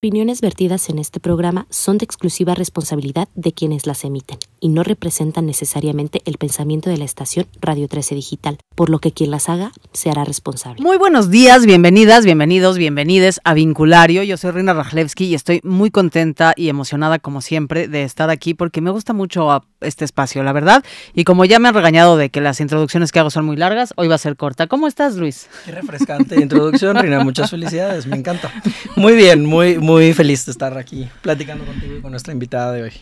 Opiniones vertidas en este programa son de exclusiva responsabilidad de quienes las emiten y no representan necesariamente el pensamiento de la estación Radio 13 Digital, por lo que quien las haga se hará responsable. Muy buenos días, bienvenidas, bienvenidos, bienvenides a Vinculario. Yo soy Rina Rajlewski y estoy muy contenta y emocionada como siempre de estar aquí porque me gusta mucho este espacio, la verdad. Y como ya me han regañado de que las introducciones que hago son muy largas, hoy va a ser corta. ¿Cómo estás, Luis? Qué refrescante introducción, Rina. Muchas felicidades, me encanta. Muy bien, muy muy feliz de estar aquí platicando contigo y con nuestra invitada de hoy.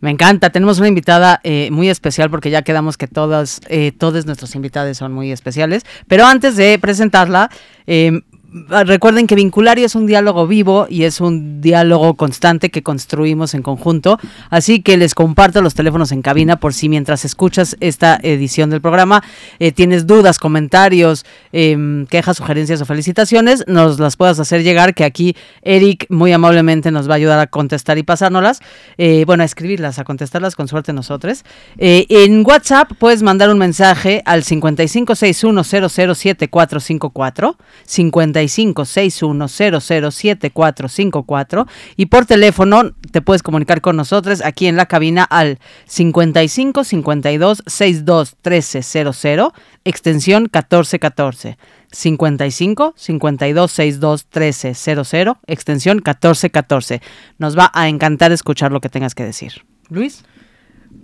Me encanta, tenemos una invitada eh, muy especial porque ya quedamos que todas, eh, todos nuestros invitados son muy especiales. Pero antes de presentarla, eh, recuerden que Vinculario es un diálogo vivo y es un diálogo constante que construimos en conjunto. Así que les comparto los teléfonos en cabina por si mientras escuchas esta edición del programa eh, tienes dudas, comentarios, em, quejas, sugerencias o felicitaciones, nos las puedas hacer llegar, que aquí Eric muy amablemente nos va a ayudar a contestar y pasárnoslas. Eh, bueno, a escribirlas, a contestarlas con suerte nosotros. Eh, en WhatsApp puedes mandar un mensaje al 5561007454. 55 5561007454 y por teléfono te puedes comunicar con nosotros aquí en la cabina al 55 52 62 1300 extensión 1414. 55 52 62 1300 extensión 1414. Nos va a encantar escuchar lo que tengas que decir. Luis.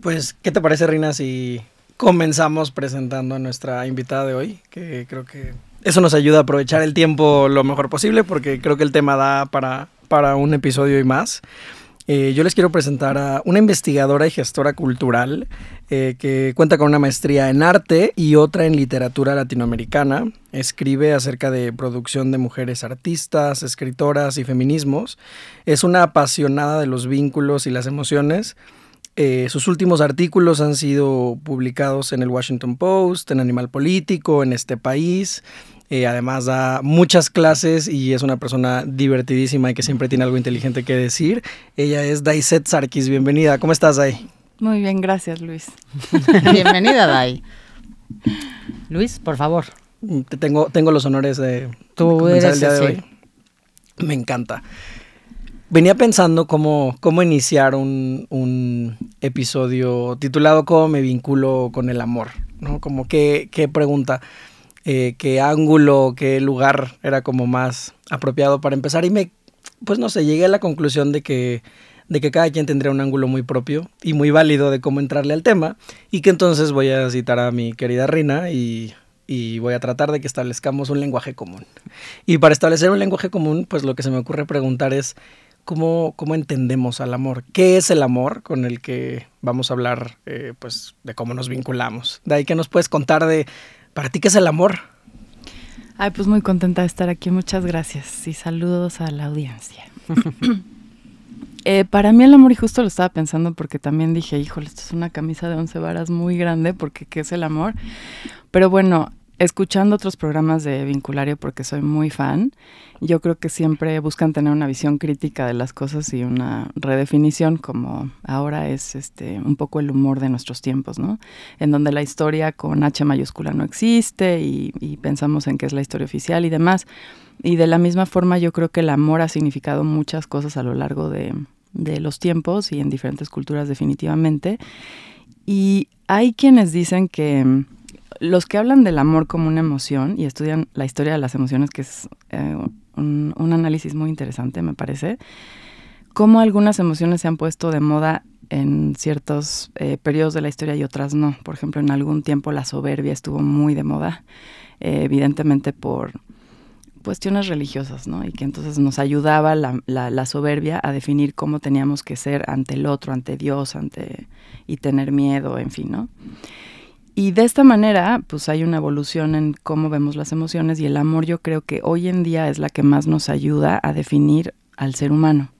Pues, ¿qué te parece, Rina, si comenzamos presentando a nuestra invitada de hoy? Que creo que eso nos ayuda a aprovechar el tiempo lo mejor posible porque creo que el tema da para, para un episodio y más. Eh, yo les quiero presentar a una investigadora y gestora cultural eh, que cuenta con una maestría en arte y otra en literatura latinoamericana. Escribe acerca de producción de mujeres artistas, escritoras y feminismos. Es una apasionada de los vínculos y las emociones. Eh, sus últimos artículos han sido publicados en el Washington Post, en Animal Político, en este país. Eh, además da muchas clases y es una persona divertidísima y que siempre tiene algo inteligente que decir. Ella es Daiset Sarkis. Bienvenida. ¿Cómo estás, Dai? Muy bien, gracias, Luis. Bienvenida, Dai. Luis, por favor. Te tengo, tengo los honores de, Tú comenzar el día de hoy. Me encanta. Venía pensando cómo, cómo iniciar un, un, episodio titulado ¿Cómo me vinculo con el amor? ¿no? Como qué, qué pregunta eh, qué ángulo, qué lugar era como más apropiado para empezar y me, pues no sé, llegué a la conclusión de que de que cada quien tendría un ángulo muy propio y muy válido de cómo entrarle al tema y que entonces voy a citar a mi querida Rina y, y voy a tratar de que establezcamos un lenguaje común. Y para establecer un lenguaje común, pues lo que se me ocurre preguntar es cómo, cómo entendemos al amor, qué es el amor con el que vamos a hablar, eh, pues de cómo nos vinculamos. De ahí que nos puedes contar de ¿Para ti qué es el amor? Ay, pues muy contenta de estar aquí. Muchas gracias y saludos a la audiencia. Eh, para mí el amor, y justo lo estaba pensando porque también dije, híjole, esto es una camisa de once varas muy grande porque ¿qué es el amor? Pero bueno, escuchando otros programas de Vinculario porque soy muy fan, yo creo que siempre buscan tener una visión crítica de las cosas y una redefinición como ahora es este un poco el humor de nuestros tiempos, ¿no? En donde la historia con H mayúscula no existe y, y pensamos en que es la historia oficial y demás. Y de la misma forma yo creo que el amor ha significado muchas cosas a lo largo de, de los tiempos y en diferentes culturas definitivamente. Y hay quienes dicen que los que hablan del amor como una emoción y estudian la historia de las emociones, que es eh, un, análisis muy interesante, me parece, cómo algunas emociones se han puesto de moda en ciertos eh, periodos de la historia y otras no. Por ejemplo, en algún tiempo la soberbia estuvo muy de moda, eh, evidentemente por cuestiones religiosas, ¿no? Y que entonces nos ayudaba la, la, soberbia a definir cómo teníamos que ser ante el otro, ante Dios, ante y tener miedo, en fin, ¿no? Y de esta manera, pues hay una evolución en cómo vemos las emociones y el amor yo creo que hoy en día es la que más nos ayuda a definir al ser humano.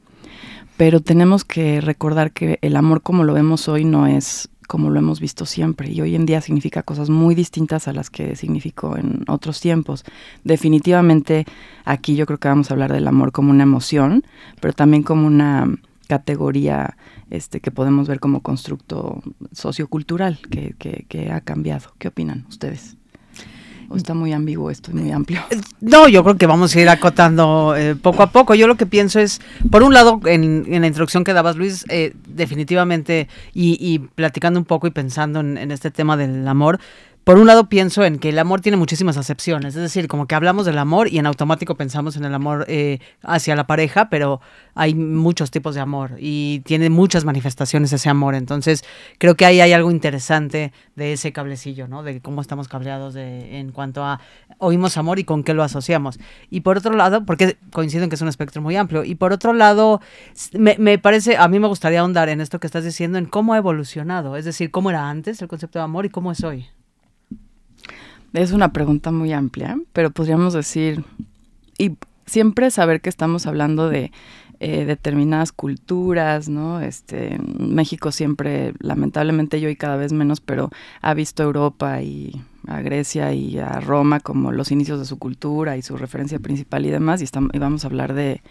Pero tenemos que recordar que el amor como lo vemos hoy no es como lo hemos visto siempre y hoy en día significa cosas muy distintas a las que significó en otros tiempos. Definitivamente aquí yo creo que vamos a hablar del amor como una emoción, pero también como una categoría este, que podemos ver como constructo sociocultural que, que, ha cambiado. ¿Qué opinan ustedes? ¿O está muy ambiguo esto, muy amplio? Eh, no, yo creo que vamos a ir acotando eh, poco a poco. Yo lo que pienso es, por un lado, en, la introducción que dabas, Luis, eh, definitivamente, y, platicando un poco y pensando en este tema del amor, por un lado pienso en que el amor tiene muchísimas acepciones, es decir, como que hablamos del amor y en automático pensamos en el amor eh, hacia la pareja, pero hay muchos tipos de amor y tiene muchas manifestaciones ese amor, entonces creo que ahí hay algo interesante de ese cablecillo, ¿no? De cómo estamos cableados de, en cuanto a oímos amor y con qué lo asociamos. Y por otro lado, porque coincido en que es un espectro muy amplio, y por otro lado, me, me parece, a mí me gustaría ahondar en esto que estás diciendo, en cómo ha evolucionado, es decir, cómo era antes el concepto de amor y cómo es hoy. Es una pregunta muy amplia, pero podríamos decir, y siempre saber que estamos hablando de eh, determinadas culturas, ¿no? Este, México siempre, lamentablemente yo y cada vez menos, pero ha visto Europa y a Grecia y a Roma como los inicios de su cultura y su referencia principal y demás, y, estamos, y vamos a hablar de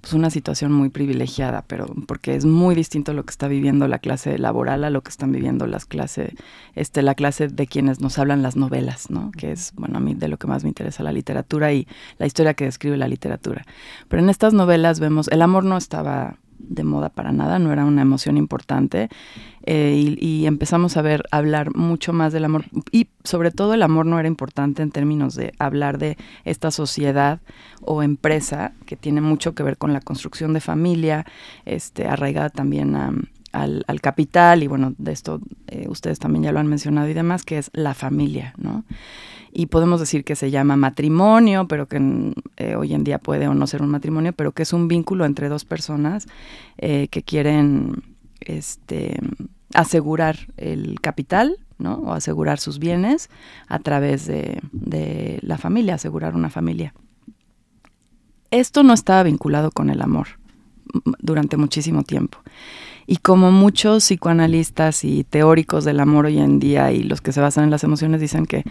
pues, una situación muy privilegiada, pero porque es muy distinto lo que está viviendo la clase laboral a lo que están viviendo las clase, este, la clase de quienes nos hablan las novelas, ¿no? que es, bueno, a mí de lo que más me interesa la literatura y la historia que describe la literatura. Pero en estas novelas vemos, el amor no estaba de moda para nada, no era una emoción importante. Eh, y, empezamos a ver, hablar mucho más del amor. Y sobre todo el amor no era importante en términos de hablar de esta sociedad o empresa que tiene mucho que ver con la construcción de familia, este, arraigada también al, al, capital. Y bueno, de esto eh, ustedes también ya lo han mencionado y demás, que es la familia, ¿no? Y podemos decir que se llama matrimonio, pero que eh, hoy en día puede o no ser un matrimonio, pero que es un vínculo entre dos personas eh, que quieren este, asegurar el capital, ¿no? O asegurar sus bienes a través de, de la familia, asegurar una familia. Esto no estaba vinculado con el amor durante muchísimo tiempo. Y como muchos psicoanalistas y teóricos del amor hoy en día y los que se basan en las emociones dicen que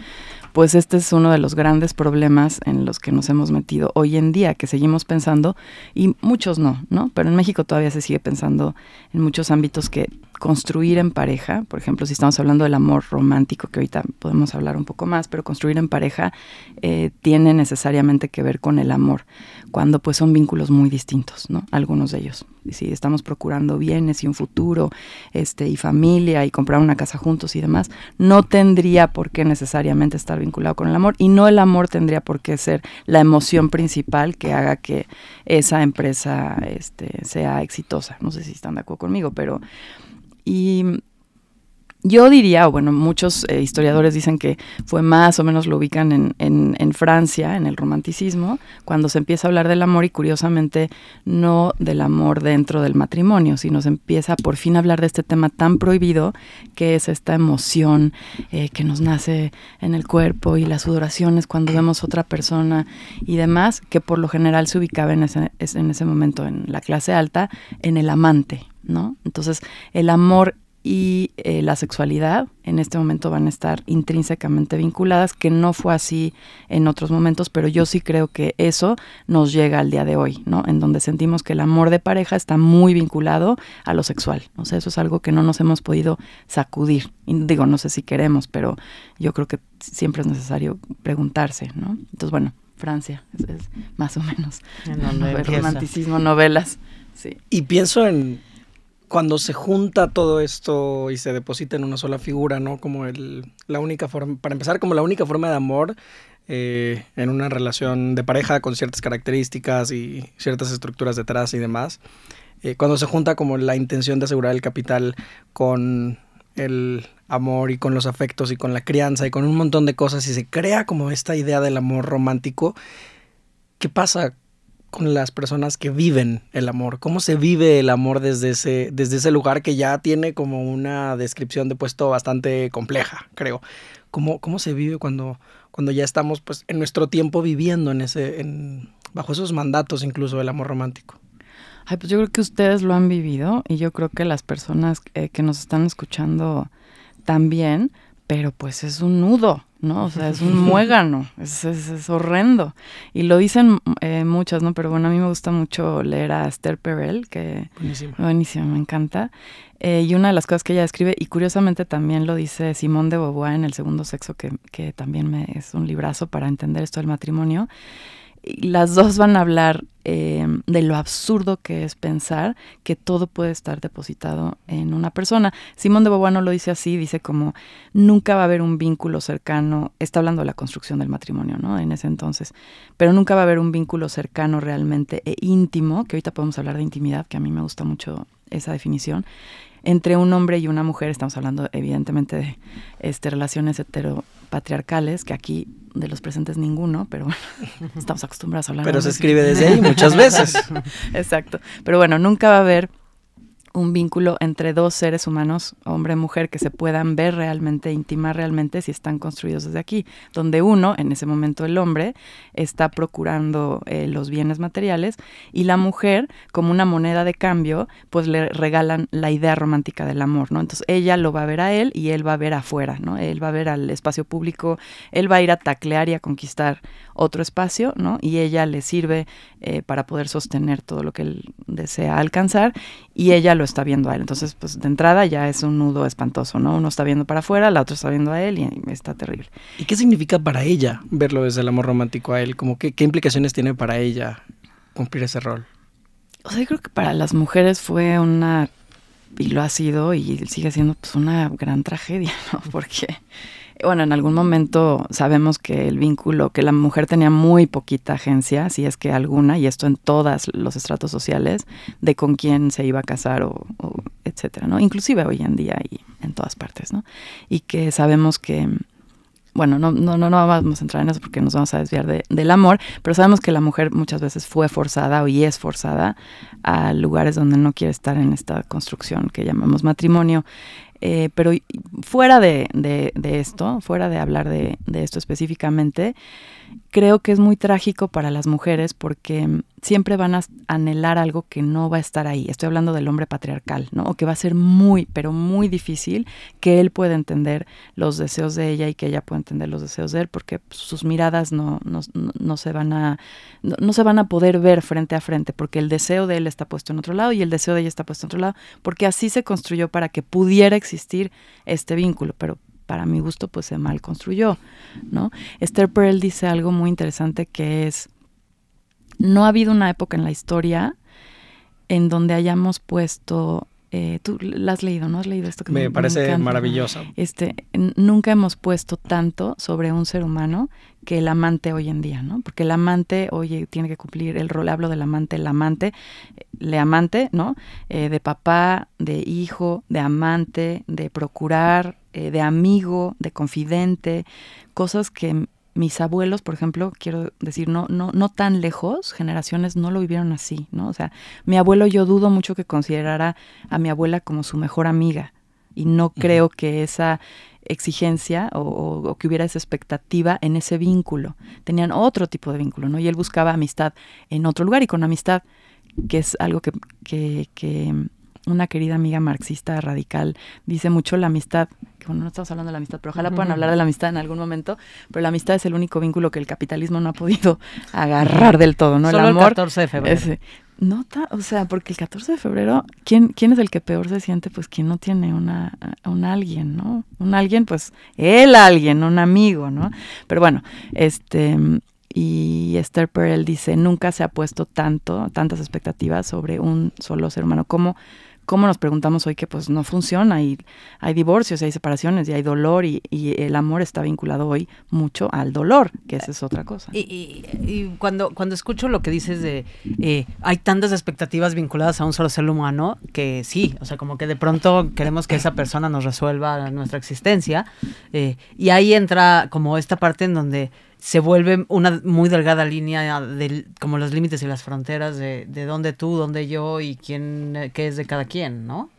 pues este es uno de los grandes problemas en los que nos hemos metido hoy en día, que seguimos pensando, y muchos no, ¿no? Pero en México todavía se sigue pensando en muchos ámbitos que construir en pareja, por ejemplo, si estamos hablando del amor romántico, que ahorita podemos hablar un poco más, pero construir en pareja eh, tiene necesariamente que ver con el amor, cuando pues son vínculos muy distintos, ¿no? Algunos de ellos. Si estamos procurando bienes y un futuro, este, y familia, y comprar una casa juntos y demás, no tendría por qué necesariamente estar vinculado con el amor, y no el amor tendría por qué ser la emoción principal que haga que esa empresa este, sea exitosa. No sé si están de acuerdo conmigo, pero y yo diría, bueno, muchos eh, historiadores dicen que fue más o menos lo ubican en, en, Francia, en el romanticismo, cuando se empieza a hablar del amor y curiosamente no del amor dentro del matrimonio, sino se empieza por fin a hablar de este tema tan prohibido que es esta emoción eh, que nos nace en el cuerpo y las sudoraciones cuando vemos otra persona y demás, que por lo general se ubicaba en ese, en ese momento en la clase alta, en el amante, ¿no? Entonces, el amor y eh, la sexualidad en este momento van a estar intrínsecamente vinculadas, que no fue así en otros momentos, pero yo sí creo que eso nos llega al día de hoy, ¿no? En donde sentimos que el amor de pareja está muy vinculado a lo sexual. O sea, eso es algo que no nos hemos podido sacudir. digo, no sé si queremos, pero yo creo que siempre es necesario preguntarse, ¿no? Entonces, bueno, Francia es, más o menos. En romanticismo, novelas. Sí. Y pienso en cuando se junta todo esto y se deposita en una sola figura, ¿no? Como el, la única forma, para empezar, como la única forma de amor eh, en una relación de pareja con ciertas características y ciertas estructuras detrás y demás. Eh, cuando se junta como la intención de asegurar el capital con el amor y con los afectos y con la crianza y con un montón de cosas y se crea como esta idea del amor romántico, ¿qué pasa con las personas que viven el amor? ¿Cómo se vive el amor desde ese, desde ese lugar que ya tiene como una descripción de puesto bastante compleja, creo? ¿Cómo, cómo se vive cuando, cuando ya estamos pues, en nuestro tiempo viviendo en ese, bajo esos mandatos incluso del amor romántico? Ay, pues yo creo que ustedes lo han vivido y yo creo que las personas eh, que nos están escuchando también, pero pues es un nudo, ¿no? O sea, es un muégano, es, es, horrendo. Y lo dicen eh, muchas, ¿no? Pero bueno, a mí me gusta mucho leer a Esther Perel, que... Buenísimo. Buenísimo, me encanta. Eh, y una de las cosas que ella escribe, y curiosamente también lo dice Simón de Beauvoir en El Segundo Sexo, que, que también me, es un librazo para entender esto del matrimonio, las dos van a hablar eh, de lo absurdo que es pensar que todo puede estar depositado en una persona. Simón de Beauvoir no lo dice así, dice como nunca va a haber un vínculo cercano, está hablando de la construcción del matrimonio, ¿no? En ese entonces, pero nunca va a haber un vínculo cercano realmente e íntimo, que ahorita podemos hablar de intimidad, que a mí me gusta mucho esa definición, entre un hombre y una mujer, estamos hablando evidentemente de este, relaciones heteropatriarcales, que aquí de los presentes ninguno, pero bueno, estamos acostumbrados a hablar. Pero se escribe desde ahí muchas veces. Exacto. Pero bueno, nunca va a haber un vínculo entre dos seres humanos, hombre y mujer, que se puedan ver realmente, intimar realmente si están construidos desde aquí, donde uno, en ese momento el hombre, está procurando eh, los bienes materiales y la mujer, como una moneda de cambio, pues le regalan la idea romántica del amor, ¿no? Entonces ella lo va a ver a él y él va a ver afuera, ¿no? Él va a ver al espacio público, él va a ir a taclear y a conquistar otro espacio, ¿no? Y ella le sirve eh, para poder sostener todo lo que él desea alcanzar y ella lo está viendo a él. Entonces, pues de entrada ya es un nudo espantoso, ¿no? Uno está viendo para afuera, la otra está viendo a él y está terrible. ¿Y qué significa para ella verlo desde el amor romántico a él? Como que, ¿Qué implicaciones tiene para ella cumplir ese rol? O sea, yo creo que para las mujeres fue una, y lo ha sido, y sigue siendo pues una gran tragedia, ¿no? Porque bueno, en algún momento sabemos que el vínculo, que la mujer tenía muy poquita agencia, si es que alguna, y esto en todos los estratos sociales, de con quién se iba a casar o, etcétera, ¿no? Inclusive hoy en día y en todas partes, ¿no? Y que sabemos que, bueno, no, no, no, vamos a entrar en eso porque nos vamos a desviar del amor, pero sabemos que la mujer muchas veces fue forzada o y es forzada a lugares donde no quiere estar en esta construcción que llamamos matrimonio. Eh, pero fuera de, de, esto, fuera de hablar de, de esto específicamente, creo que es muy trágico para las mujeres porque siempre van a anhelar algo que no va a estar ahí. Estoy hablando del hombre patriarcal, ¿no? O que va a ser muy, pero muy difícil que él pueda entender los deseos de ella y que ella pueda entender los deseos de él, porque sus miradas no, no, no se van a no, se van a poder ver frente a frente, porque el deseo de él está puesto en otro lado y el deseo de ella está puesto en otro lado, porque así se construyó para que pudiera existir este vínculo, pero para mi gusto pues se mal construyó, ¿no? Esther Perel dice algo muy interesante que es, no ha habido una época en la historia en donde hayamos puesto eh, tú la has leído, ¿no? Has leído esto que me, parece maravilloso. Este, nunca hemos puesto tanto sobre un ser humano que el amante hoy en día, ¿no? Porque el amante, oye, tiene que cumplir el rol, hablo del amante, el amante, le amante, ¿no? Eh, de papá, de hijo, de amante, de procurar, eh, de amigo, de confidente, cosas que mis abuelos, por ejemplo, quiero decir, no, no, no tan lejos, generaciones no lo vivieron así, ¿no? O sea, mi abuelo yo dudo mucho que considerara a mi abuela como su mejor amiga y no creo que esa exigencia o, que hubiera esa expectativa en ese vínculo. Tenían otro tipo de vínculo, ¿no? Y él buscaba amistad en otro lugar y con amistad, que es algo que, que, que una querida amiga marxista radical dice mucho la amistad, que bueno, no estamos hablando de la amistad, pero ojalá puedan hablar de la amistad en algún momento, pero la amistad es el único vínculo que el capitalismo no ha podido agarrar del todo, ¿no? el amor. El 14 de febrero. no, o sea, porque el 14 de febrero, ¿quién, ¿quién es el que peor se siente? Pues quien no tiene una, un alguien, ¿no? Un alguien, pues el alguien, un amigo, ¿no? Pero bueno, este, y Esther Perel dice, nunca se ha puesto tanto, tantas expectativas sobre un solo ser humano como cómo nos preguntamos hoy que pues no funciona y hay divorcios y hay separaciones y hay dolor y, el amor está vinculado hoy mucho al dolor, que esa es otra cosa. Y, cuando, cuando escucho lo que dices de eh, hay tantas expectativas vinculadas a un solo ser humano que sí, o sea, como que de pronto queremos que esa persona nos resuelva nuestra existencia eh, y ahí entra como esta parte en donde se vuelve una muy delgada línea de como los límites y las fronteras de, de dónde tú, dónde yo y quién, eh, qué es de cada quien, ¿no?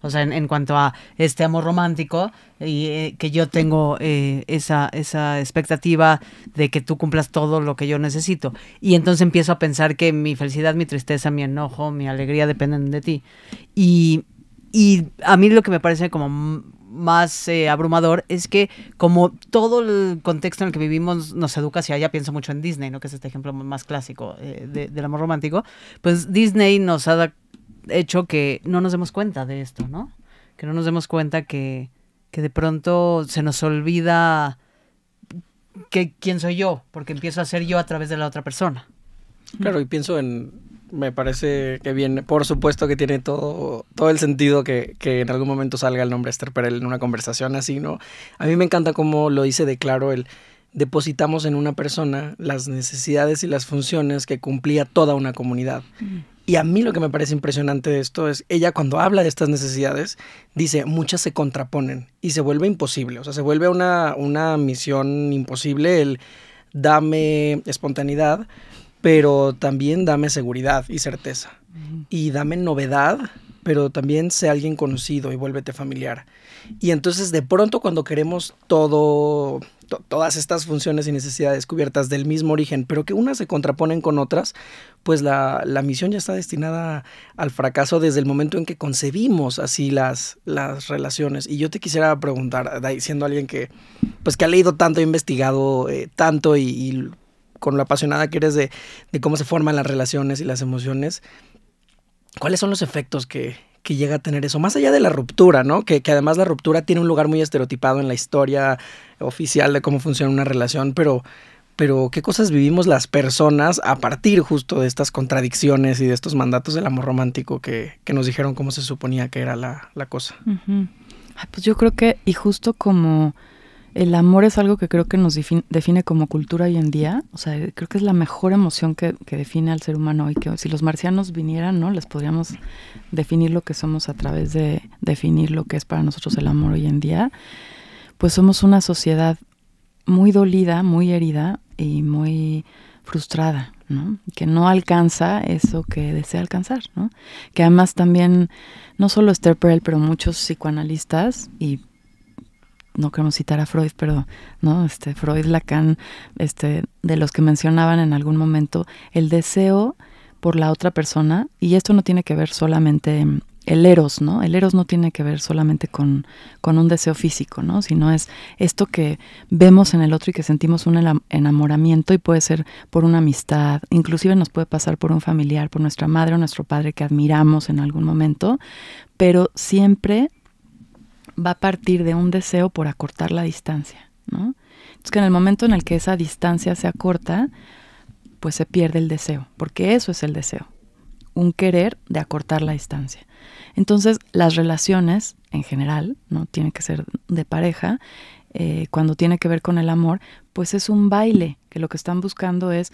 O sea, en, cuanto a este amor romántico, y eh, que yo tengo eh, esa, esa expectativa de que tú cumplas todo lo que yo necesito. Y entonces empiezo a pensar que mi felicidad, mi tristeza, mi enojo, mi alegría dependen de ti. Y, y a mí lo que me parece como más eh, abrumador es que como todo el contexto en el que vivimos nos educa hacia allá, pienso mucho en Disney, ¿no? que es este ejemplo más clásico eh, del amor romántico, pues Disney nos ha hecho que no nos demos cuenta de esto, ¿no? Que no nos demos cuenta que, que de pronto se nos olvida que quién soy yo, porque empiezo a ser yo a través de la otra persona. Claro, y pienso en, me parece que viene, por supuesto que tiene todo, todo el sentido que, que, en algún momento salga el nombre Esther Perel en una conversación así, ¿no? A mí me encanta cómo lo dice de claro el depositamos en una persona las necesidades y las funciones que cumplía toda una comunidad. Y a mí lo que me parece impresionante de esto es, ella cuando habla de estas necesidades, dice, muchas se contraponen y se vuelve imposible, o sea, se vuelve una, una misión imposible el dame espontaneidad, pero también dame seguridad y certeza. Y dame novedad, pero también sé alguien conocido y vuélvete familiar. Y entonces de pronto cuando queremos todo, todas estas funciones y necesidades cubiertas del mismo origen, pero que unas se contraponen con otras, pues la, la, misión ya está destinada al fracaso desde el momento en que concebimos así las, las relaciones. Y yo te quisiera preguntar, siendo alguien que, pues que ha leído tanto, ha investigado eh, tanto y, y con lo apasionada que eres de, cómo se forman las relaciones y las emociones, ¿cuáles son los efectos que, llega a tener eso? Más allá de la ruptura, ¿no? Que, además la ruptura tiene un lugar muy estereotipado en la historia oficial de cómo funciona una relación, pero, ¿qué cosas vivimos las personas a partir justo de estas contradicciones y de estos mandatos del amor romántico que, nos dijeron cómo se suponía que era la cosa? Pues yo creo que, y justo como el amor es algo que creo que nos define, como cultura hoy en día. O sea, creo que es la mejor emoción que, define al ser humano hoy. Que si los marcianos vinieran, ¿no? Les podríamos definir lo que somos a través de definir lo que es para nosotros el amor hoy en día. Pues somos una sociedad muy dolida, muy herida y muy frustrada, ¿no? Que no alcanza eso que desea alcanzar, ¿no? Que además también, no solo Esther Perel, pero muchos psicoanalistas y no queremos citar a Freud, pero no, este Freud, Lacan, este de los que mencionaban en algún momento el deseo por la otra persona y esto no tiene que ver solamente el eros, ¿no? El eros no tiene que ver solamente con, con un deseo físico, ¿no? Sino es esto que vemos en el otro y que sentimos un enamoramiento y puede ser por una amistad, inclusive nos puede pasar por un familiar, por nuestra madre o nuestro padre que admiramos en algún momento, pero siempre va a partir de un deseo por acortar la distancia, ¿no? Entonces que en el momento en el que esa distancia se acorta, pues se pierde el deseo, porque eso es el deseo, un querer de acortar la distancia. Entonces las relaciones en general, no tiene que ser de pareja, eh, cuando tiene que ver con el amor, pues es un baile, que lo que están buscando es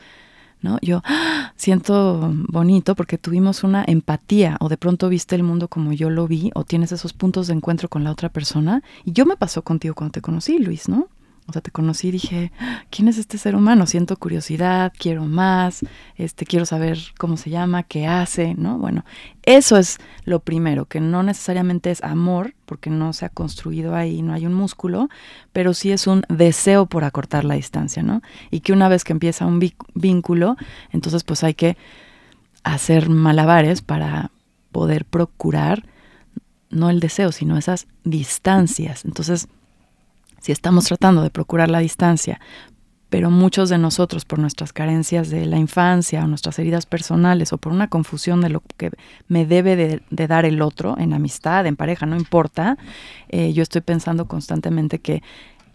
¿no? Yo ¡ah! siento bonito porque tuvimos una empatía o de pronto viste el mundo como yo lo vi o tienes esos puntos de encuentro con la otra persona. Y yo me pasó contigo cuando te conocí, Luis, ¿no? O sea, te conocí y dije, ¿quién es este ser humano? Siento curiosidad, quiero más, este, quiero saber cómo se llama, qué hace, ¿no? Bueno, eso es lo primero, que no necesariamente es amor, porque no se ha construido ahí, no hay un músculo, pero sí es un deseo por acortar la distancia, ¿no? Y que una vez que empieza un vínculo, entonces pues hay que hacer malabares para poder procurar no el deseo, sino esas distancias. Entonces, si estamos tratando de procurar la distancia, pero muchos de nosotros por nuestras carencias de la infancia o nuestras heridas personales o por una confusión de lo que me debe de, dar el otro en amistad, en pareja, no importa, eh, yo estoy pensando constantemente que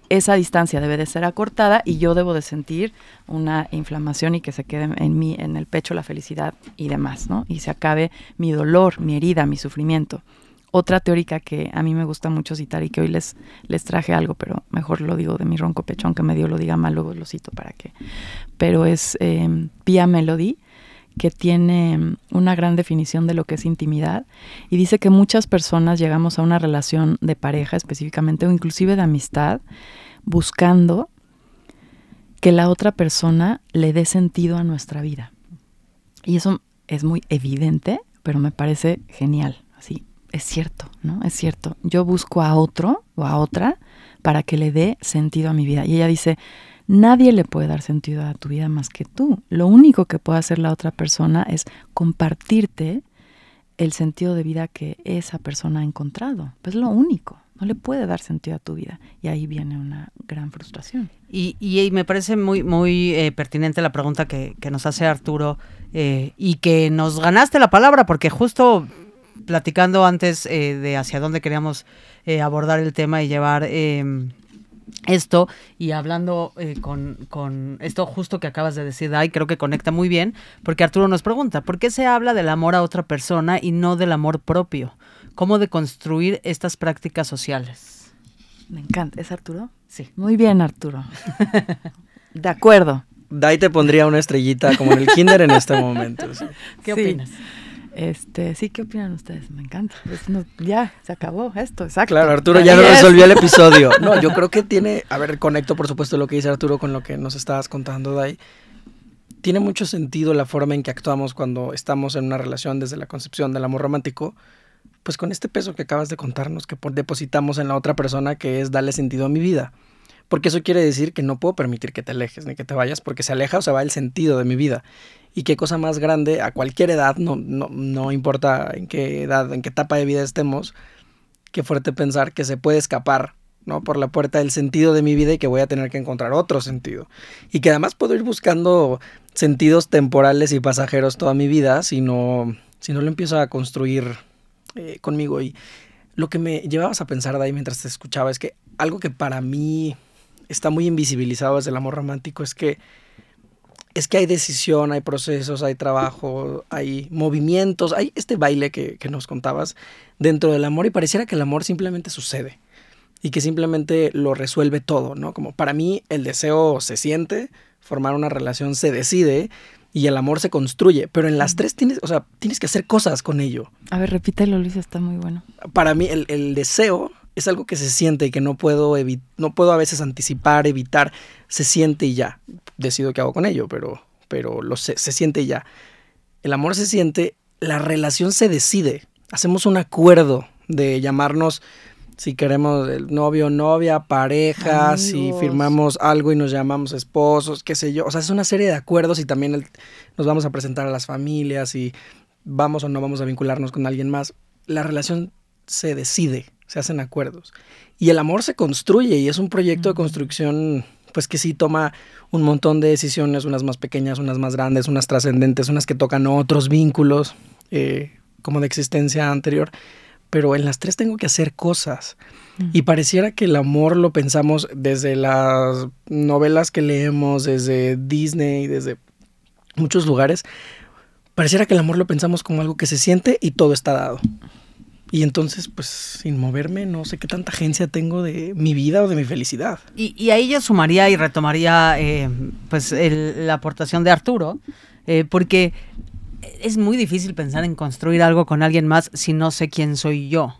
esa distancia debe de ser acortada y yo debo de sentir una inflamación y que se quede en mí, en el pecho, la felicidad y demás, ¿no? Y se acabe mi dolor, mi herida, mi sufrimiento otra teórica que a mí me gusta mucho citar y que hoy les, les traje algo, pero mejor lo digo de mi ronco pecho, aunque medio lo diga mal, luego lo cito para que. Pero es eh, Pia Melody, que tiene em, una gran definición de lo que es intimidad y dice que muchas personas llegamos a una relación de pareja específicamente o inclusive de amistad buscando que la otra persona le dé sentido a nuestra vida. Y eso es muy evidente, pero me parece genial es cierto, ¿no? Es cierto. Yo busco a otro o a otra para que le dé sentido a mi vida. Y ella dice, nadie le puede dar sentido a tu vida más que tú. Lo único que puede hacer la otra persona es compartirte el sentido de vida que esa persona ha encontrado. Es lo único, no le puede dar sentido a tu vida. Y ahí viene una gran frustración. Y, y, me parece muy, muy eh, pertinente la pregunta que, que nos hace Arturo eh, y que nos ganaste la palabra, porque justo platicando antes eh, de hacia dónde queríamos abordar el tema y llevar em, esto y hablando con, con, esto justo que acabas de decir, Dai, creo que conecta muy bien, porque Arturo nos pregunta, ¿por qué se habla del amor a otra persona y no del amor propio? ¿Cómo deconstruir estas prácticas sociales? Me encanta. ¿Es Arturo? Sí. Muy bien, Arturo. de acuerdo. Dai te pondría una estrellita como en el kinder en este momento. ¿Qué opinas? Este, sí, ¿qué opinan ustedes? Me encanta. ya, se acabó esto, exacto. Claro, Arturo ya no resolvió el episodio. No, yo creo que tiene, a ver, conecto por supuesto lo que dice Arturo con lo que nos estabas contando, Dai. Tiene mucho sentido la forma en que actuamos cuando estamos en una relación desde la concepción del amor romántico, pues con este peso que acabas de contarnos, que depositamos en la otra persona, que es darle sentido a mi vida. Porque eso quiere decir que no puedo permitir que te alejes ni que te vayas, porque se aleja o se va el sentido de mi vida. Y qué cosa más grande, a cualquier edad, no, no, no importa en qué edad, en qué etapa de vida estemos, qué fuerte pensar que se puede escapar ¿no? por la puerta del sentido de mi vida y que voy a tener que encontrar otro sentido. Y que además puedo ir buscando sentidos temporales y pasajeros toda mi vida si no, si no lo empiezo a construir eh, conmigo. Y lo que me llevabas a pensar de ahí mientras te escuchaba es que algo que para mí está muy invisibilizado desde el amor romántico es que es que hay decisión, hay procesos, hay trabajo, hay movimientos, hay este baile que, que, nos contabas dentro del amor y pareciera que el amor simplemente sucede y que simplemente lo resuelve todo, ¿no? Como para mí el deseo se siente, formar una relación se decide y el amor se construye, pero en las tres tienes, o sea, tienes que hacer cosas con ello. A ver, repítelo, Luis, está muy bueno. Para mí el, deseo es algo que se siente y que no puedo, no puedo a veces anticipar, evitar, se siente y ya. Decido qué hago con ello, pero, pero lo se siente y ya. El amor se siente, la relación se decide. Hacemos un acuerdo de llamarnos si queremos el novio, novia, pareja, si firmamos algo y nos llamamos esposos, qué sé yo. O sea, es una serie de acuerdos y también nos vamos a presentar a las familias y vamos o no vamos a vincularnos con alguien más. La relación se decide, se hacen acuerdos. Y el amor se construye y es un proyecto de construcción pues que sí toma un montón de decisiones, unas más pequeñas, unas más grandes, unas trascendentes, unas que tocan otros vínculos eh, como de existencia anterior pero en las tres tengo que hacer cosas. Y pareciera que el amor lo pensamos desde las novelas que leemos, desde Disney, desde muchos lugares. Pareciera que el amor lo pensamos como algo que se siente y todo está dado. Y entonces, pues, sin moverme, no sé qué tanta agencia tengo de mi vida o de mi felicidad. Y, ahí yo sumaría y retomaría, eh, pues, la aportación de Arturo, eh, porque es muy difícil pensar en construir algo con alguien más si no sé quién soy yo.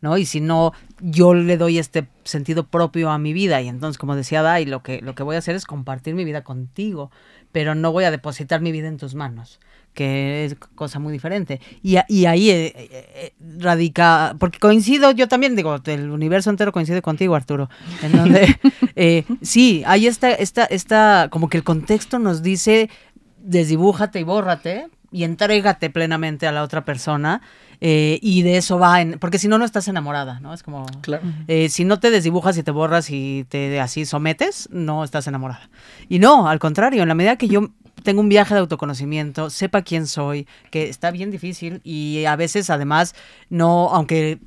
¿no? Y si no, yo le doy este sentido propio a mi vida. Y entonces, como decía Dai, lo que, lo que voy a hacer es compartir mi vida contigo, pero no voy a depositar mi vida en tus manos, que es cosa muy diferente. Y, y ahí eh, eh, eh, radica, porque coincido, yo también digo, el universo entero coincide contigo, Arturo, en donde sí, hay esta, esta, esta, como que el contexto nos dice, desdibújate y bórrate, y entrégate plenamente a la otra persona eh, y de eso va, en, porque si no, no estás enamorada, ¿no? Es como, claro. Eh, si no te desdibujas y te borras y te así sometes, no estás enamorada. Y no, al contrario, en la medida que yo tengo un viaje de autoconocimiento, sepa quién soy, que está bien difícil y a veces además no, aunque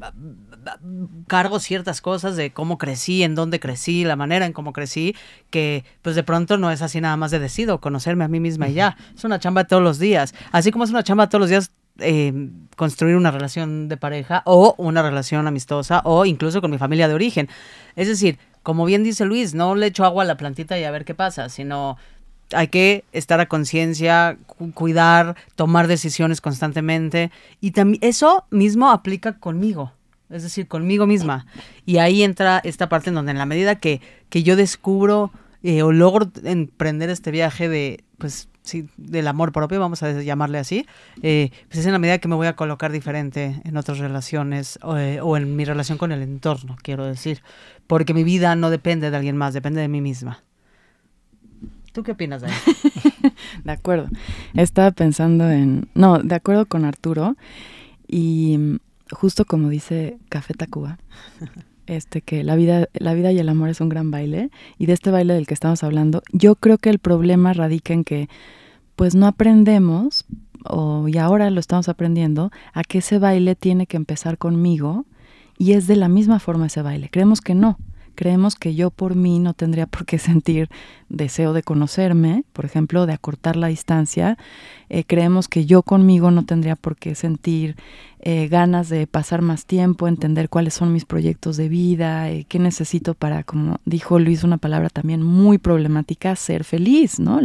cargo ciertas cosas de cómo crecí, en dónde crecí, la manera en cómo crecí, que pues de pronto no es así nada más de decido conocerme a mí misma y ya. Es una chamba de todos los días. Así como es una chamba de todos los días eh, construir una relación de pareja o una relación amistosa o incluso con mi familia de origen. Es decir, como bien dice Luis, no le echo agua a la plantita y a ver qué pasa, sino hay que estar a conciencia, cuidar, tomar decisiones constantemente y también eso mismo aplica conmigo es decir, conmigo misma. Y ahí entra esta parte en donde en la medida que, que yo descubro eh, o logro emprender este viaje de, pues, sí, del amor propio, vamos a llamarle así, eh, pues es en la medida que me voy a colocar diferente en otras relaciones eh, o en mi relación con el entorno, quiero decir, porque mi vida no depende de alguien más, depende de mí misma. ¿Tú qué opinas de eso? de acuerdo. Estaba pensando en, no, de acuerdo con Arturo y justo como dice Café Tacuba, este, que la vida, la vida y el amor es un gran baile, y de este baile del que estamos hablando, yo creo que el problema radica en que pues no aprendemos, o, y ahora lo estamos aprendiendo, a que ese baile tiene que empezar conmigo, y es de la misma forma ese baile. Creemos que no creemos que yo por mí no tendría por qué sentir deseo de conocerme, por ejemplo, de acortar la distancia. Eh, creemos que yo conmigo no tendría por qué sentir eh, ganas de pasar más tiempo, entender cuáles son mis proyectos de vida, eh, qué necesito para, como dijo Luis, una palabra también muy problemática, ser feliz, ¿no?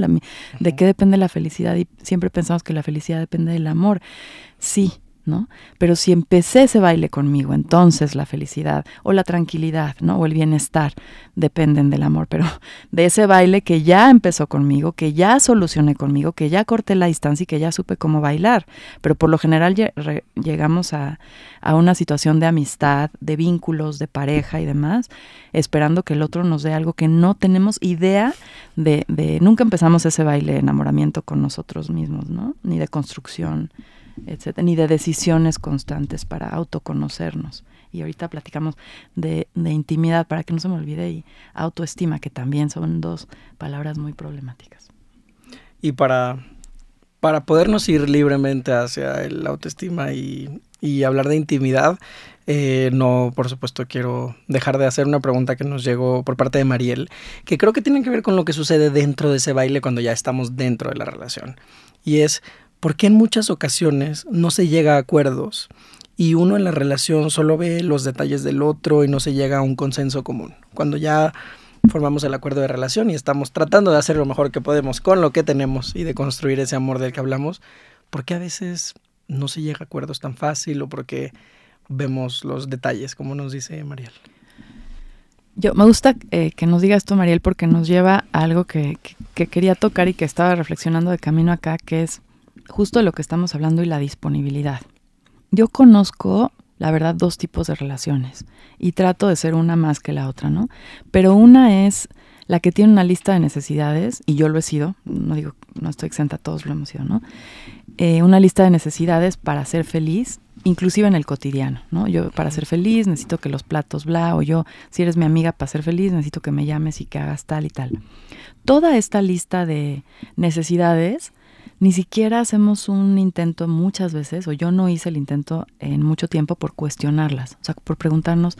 ¿De qué depende la felicidad? Y siempre pensamos que la felicidad depende del amor. Sí, ¿no? Pero si empecé ese baile conmigo, entonces la felicidad o la tranquilidad, ¿no? O el bienestar dependen del amor, pero de ese baile que ya empezó conmigo, que ya solucioné conmigo, que ya corté la distancia y que ya supe cómo bailar. Pero por lo general llegamos a, a una situación de amistad, de vínculos, de pareja y demás, esperando que el otro nos dé algo que no tenemos idea de, de nunca empezamos ese baile de enamoramiento con nosotros mismos, ¿no? Ni de construcción etcétera, ni de decisiones constantes para autoconocernos. Y ahorita platicamos de, intimidad, para que no se me olvide, y autoestima, que también son dos palabras muy problemáticas. Y para, para podernos ir libremente hacia el autoestima y, y hablar de intimidad, eh, no, por supuesto, quiero dejar de hacer una pregunta que nos llegó por parte de Mariel, que creo que tiene que ver con lo que sucede dentro de ese baile cuando ya estamos dentro de la relación. Y es, porque en muchas ocasiones no se llega a acuerdos y uno en la relación solo ve los detalles del otro y no se llega a un consenso común. Cuando ya formamos el acuerdo de relación y estamos tratando de hacer lo mejor que podemos con lo que tenemos y de construir ese amor del que hablamos, ¿por qué a veces no se llega a acuerdos tan fácil o porque vemos los detalles, como nos dice Mariel? Yo me gusta eh, que nos diga esto, Mariel, porque nos lleva a algo que quería tocar y que estaba reflexionando de camino acá, que es justo de lo que estamos hablando y la disponibilidad. Yo conozco, la verdad, dos tipos de relaciones y trato de ser una más que la otra, ¿no? Pero una es la que tiene una lista de necesidades, y yo lo he sido, no digo, no estoy exenta, todos lo hemos sido, ¿no? Eh, una lista de necesidades para ser feliz, inclusive en el cotidiano, ¿no? Yo para ser feliz necesito que los platos bla, o yo, si eres mi amiga para ser feliz, necesito que me llames y que hagas tal y tal. Toda esta lista de necesidades ni siquiera hacemos un intento muchas veces, o yo no hice el intento en mucho tiempo por cuestionarlas, o sea, por preguntarnos,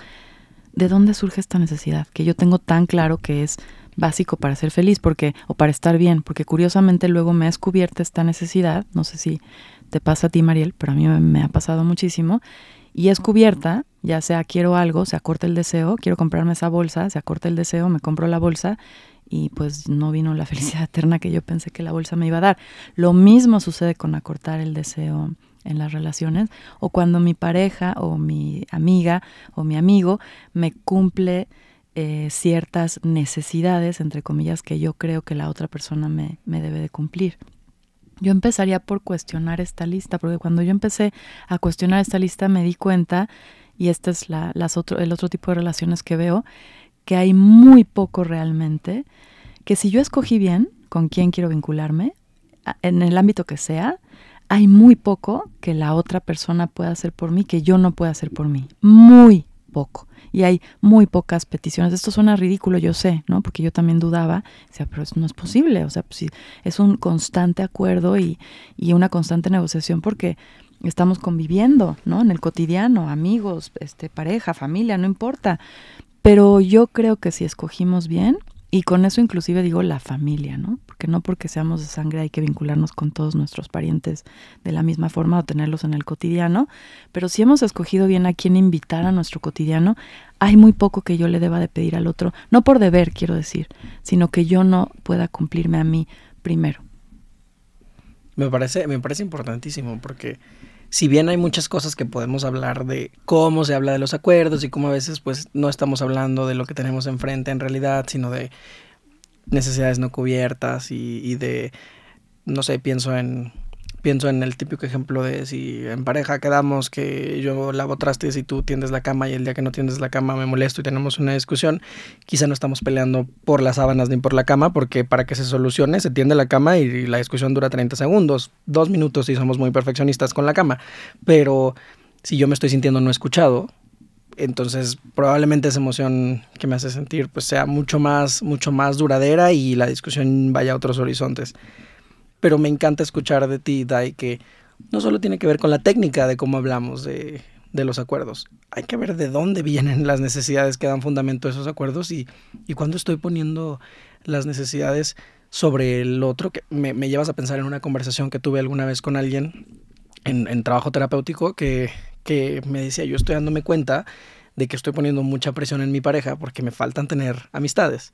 ¿de dónde surge esta necesidad? Que yo tengo tan claro que es básico para ser feliz, porque, o para estar bien, porque curiosamente luego me ha descubierto esta necesidad, no sé si te pasa a ti, Mariel, pero a mí me, ha pasado muchísimo, y es cubierta, ya sea quiero algo, se acorta el deseo, quiero comprarme esa bolsa, se acorta el deseo, me compro la bolsa y pues no vino la felicidad eterna que yo pensé que la bolsa me iba a dar. Lo mismo sucede con acortar el deseo en las relaciones o cuando mi pareja o mi amiga o mi amigo me cumple eh, ciertas necesidades, entre comillas, que yo creo que la otra persona me, me debe de cumplir. Yo empezaría por cuestionar esta lista, porque cuando yo empecé a cuestionar esta lista me di cuenta, y este es la, las otro, el otro tipo de relaciones que veo, que hay muy poco realmente, que si yo escogí bien con quién quiero vincularme, en el ámbito que sea, hay muy poco que la otra persona pueda hacer por mí que yo no pueda hacer por mí. Muy poco. Y hay muy pocas peticiones. Esto suena ridículo, yo sé, ¿no? Porque yo también dudaba. Sea, pero eso no es posible. O sea, pues, es un constante acuerdo y, y una constante negociación porque estamos conviviendo, ¿no? En el cotidiano, amigos, este, pareja, familia, no importa. Pero yo creo que si escogimos bien, y con eso inclusive digo la familia, ¿no? Porque no porque seamos de sangre hay que vincularnos con todos nuestros parientes de la misma forma o tenerlos en el cotidiano, pero si hemos escogido bien a quién invitar a nuestro cotidiano, hay muy poco que yo le deba de pedir al otro, no por deber quiero decir, sino que yo no pueda cumplirme a mí primero. Me parece, me parece importantísimo porque si bien hay muchas cosas que podemos hablar de cómo se habla de los acuerdos y cómo a veces pues no estamos hablando de lo que tenemos enfrente en realidad, sino de necesidades no cubiertas y, y de, no sé, pienso en pienso en el típico ejemplo de si en pareja quedamos que yo lavo trastes y tú tiendes la cama y el día que no tiendes la cama me molesto y tenemos una discusión, quizá no estamos peleando por las sábanas ni por la cama, porque para que se solucione se tiende la cama y la discusión dura 30 segundos, dos minutos y somos muy perfeccionistas con la cama. Pero si yo me estoy sintiendo no escuchado, entonces probablemente esa emoción que me hace sentir pues sea mucho más, mucho más duradera y la discusión vaya a otros horizontes. Pero me encanta escuchar de ti, Dai, que no solo tiene que ver con la técnica de cómo hablamos de, los acuerdos. Hay que ver de dónde vienen las necesidades que dan fundamento a esos acuerdos y, y cuando estoy poniendo las necesidades sobre el otro, que me, llevas a pensar en una conversación que tuve alguna vez con alguien en, trabajo terapéutico que me decía, yo estoy dándome cuenta de que estoy poniendo mucha presión en mi pareja porque me faltan tener amistades.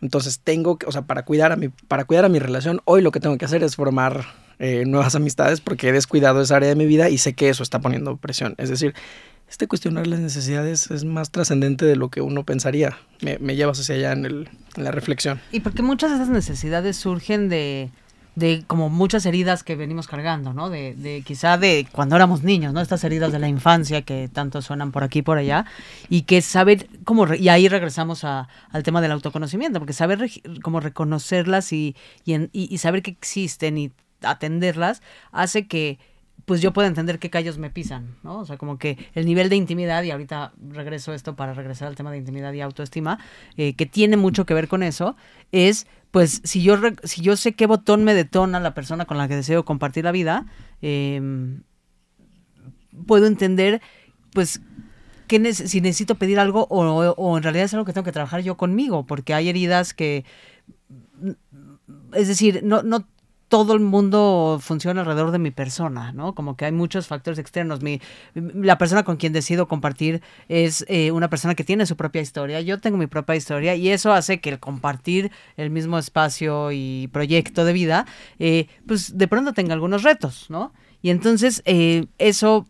Entonces tengo que, o sea, para cuidar a mi, para cuidar a mi relación, hoy lo que tengo que hacer es formar eh, nuevas amistades porque he descuidado esa área de mi vida y sé que eso está poniendo presión. Es decir, este cuestionar las necesidades es más trascendente de lo que uno pensaría. Me, llevas hacia allá en, el, la reflexión. Y porque muchas de esas necesidades surgen de, de como muchas heridas que venimos cargando, ¿no? De, de, quizá de cuando éramos niños, ¿no? Estas heridas de la infancia que tanto suenan por aquí y por allá y que saber cómo, y ahí regresamos a, al tema del autoconocimiento, porque saber cómo reconocerlas y, y, en, y saber que existen y atenderlas hace que pues yo puedo entender qué callos me pisan, ¿no? O sea, como que el nivel de intimidad, y ahorita regreso esto para regresar al tema de intimidad y autoestima, eh, que tiene mucho que ver con eso, es, pues, si yo, si yo sé qué botón me detona la persona con la que deseo compartir la vida, eh, puedo entender, pues, que si necesito pedir algo o, o en realidad es algo que tengo que trabajar yo conmigo, porque hay heridas que es decir, no, no todo el mundo funciona alrededor de mi persona, ¿no? Como que hay muchos factores externos. Mi, la persona con quien decido compartir es eh, una persona que tiene su propia historia, yo tengo mi propia historia y eso hace que el compartir el mismo espacio y proyecto de vida, eh, pues de pronto tenga algunos retos, ¿no? Y entonces eh, eso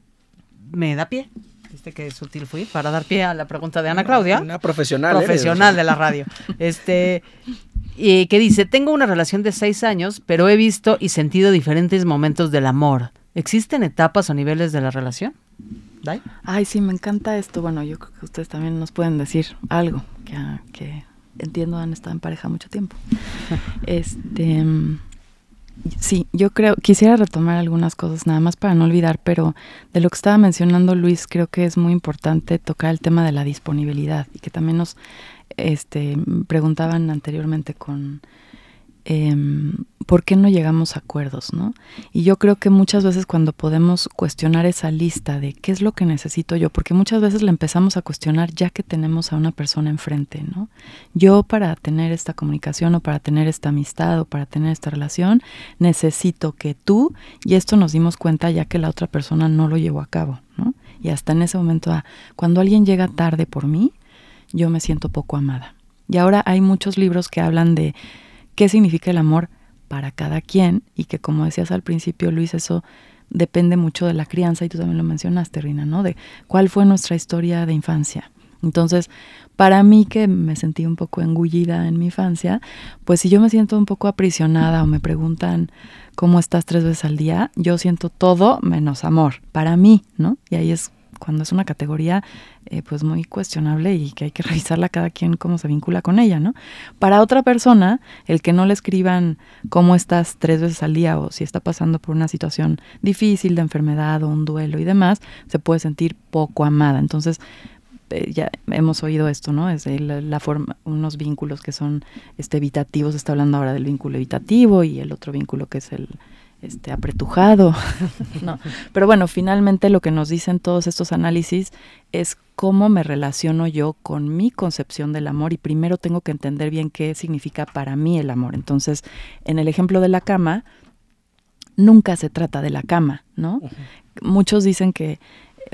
me da pie. ¿Viste qué sutil fui? Para dar pie a la pregunta de Ana Claudia. Una profesional. Profesional eres. de la radio. Este, y que dice, tengo una relación de seis años, pero he visto y sentido diferentes momentos del amor. ¿Existen etapas o niveles de la relación? ¿Dai? Ay, sí, me encanta esto. Bueno, yo creo que ustedes también nos pueden decir algo que, que entiendo han estado en pareja mucho tiempo. este, sí, yo creo, quisiera retomar algunas cosas nada más para no olvidar, pero de lo que estaba mencionando Luis, creo que es muy importante tocar el tema de la disponibilidad y que también nos este, preguntaban anteriormente con eh, por qué no llegamos a acuerdos, ¿no? Y yo creo que muchas veces cuando podemos cuestionar esa lista de qué es lo que necesito yo, porque muchas veces la empezamos a cuestionar ya que tenemos a una persona enfrente, ¿no? Yo para tener esta comunicación o para tener esta amistad o para tener esta relación, necesito que tú, y esto nos dimos cuenta ya que la otra persona no lo llevó a cabo, ¿no? Y hasta en ese momento, ah, cuando alguien llega tarde por mí, yo me siento poco amada. Y ahora hay muchos libros que hablan de qué significa el amor para cada quien y que como decías al principio, Luis, eso depende mucho de la crianza y tú también lo mencionaste, Rina, ¿no? De cuál fue nuestra historia de infancia. Entonces, para mí que me sentí un poco engullida en mi infancia, pues si yo me siento un poco aprisionada o me preguntan cómo estás tres veces al día, yo siento todo menos amor, para mí, ¿no? Y ahí es cuando es una categoría eh, pues muy cuestionable y que hay que revisarla cada quien cómo se vincula con ella, ¿no? Para otra persona, el que no le escriban cómo estás tres veces al día o si está pasando por una situación difícil de enfermedad o un duelo y demás, se puede sentir poco amada. Entonces, eh, ya hemos oído esto, ¿no? Es la, la, forma, unos vínculos que son este, evitativos, está hablando ahora del vínculo evitativo y el otro vínculo que es el, este, apretujado. no. Pero bueno, finalmente lo que nos dicen todos estos análisis es cómo me relaciono yo con mi concepción del amor y primero tengo que entender bien qué significa para mí el amor. Entonces, en el ejemplo de la cama, nunca se trata de la cama, ¿no? Uh -huh. Muchos dicen que,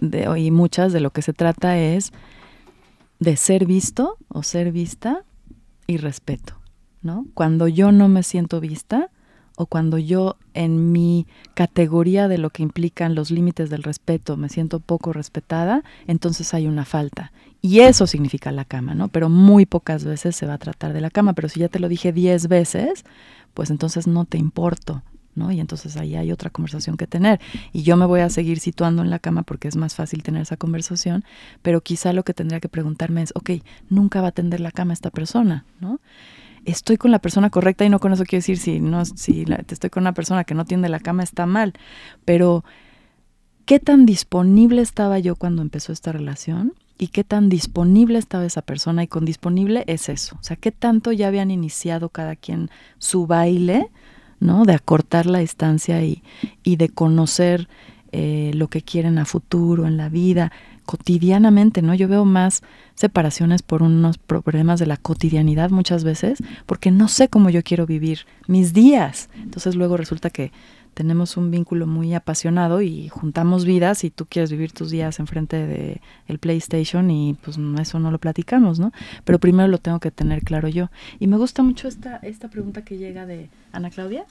de, y muchas de lo que se trata es de ser visto o ser vista y respeto, ¿no? Cuando yo no me siento vista, o cuando yo en mi categoría de lo que implican los límites del respeto me siento poco respetada, entonces hay una falta. Y eso significa la cama, ¿no? Pero muy pocas veces se va a tratar de la cama, pero si ya te lo dije diez veces, pues entonces no te importo, ¿no? Y entonces ahí hay otra conversación que tener. Y yo me voy a seguir situando en la cama porque es más fácil tener esa conversación, pero quizá lo que tendría que preguntarme es, ok, nunca va a tender la cama esta persona, ¿no? Estoy con la persona correcta y no con eso quiero decir si no si la, estoy con una persona que no tiende la cama está mal, pero qué tan disponible estaba yo cuando empezó esta relación y qué tan disponible estaba esa persona. Y con disponible es eso. O sea, qué tanto ya habían iniciado cada quien su baile, ¿no? De acortar la distancia y, y de conocer eh, lo que quieren a futuro, en la vida, cotidianamente, ¿no? Yo veo más separaciones por unos problemas de la cotidianidad muchas veces, porque no sé cómo yo quiero vivir mis días. Entonces luego resulta que tenemos un vínculo muy apasionado y juntamos vidas y tú quieres vivir tus días enfrente de el PlayStation y pues eso no lo platicamos, ¿no? Pero primero lo tengo que tener claro yo. Y me gusta mucho esta esta pregunta que llega de Ana Claudia,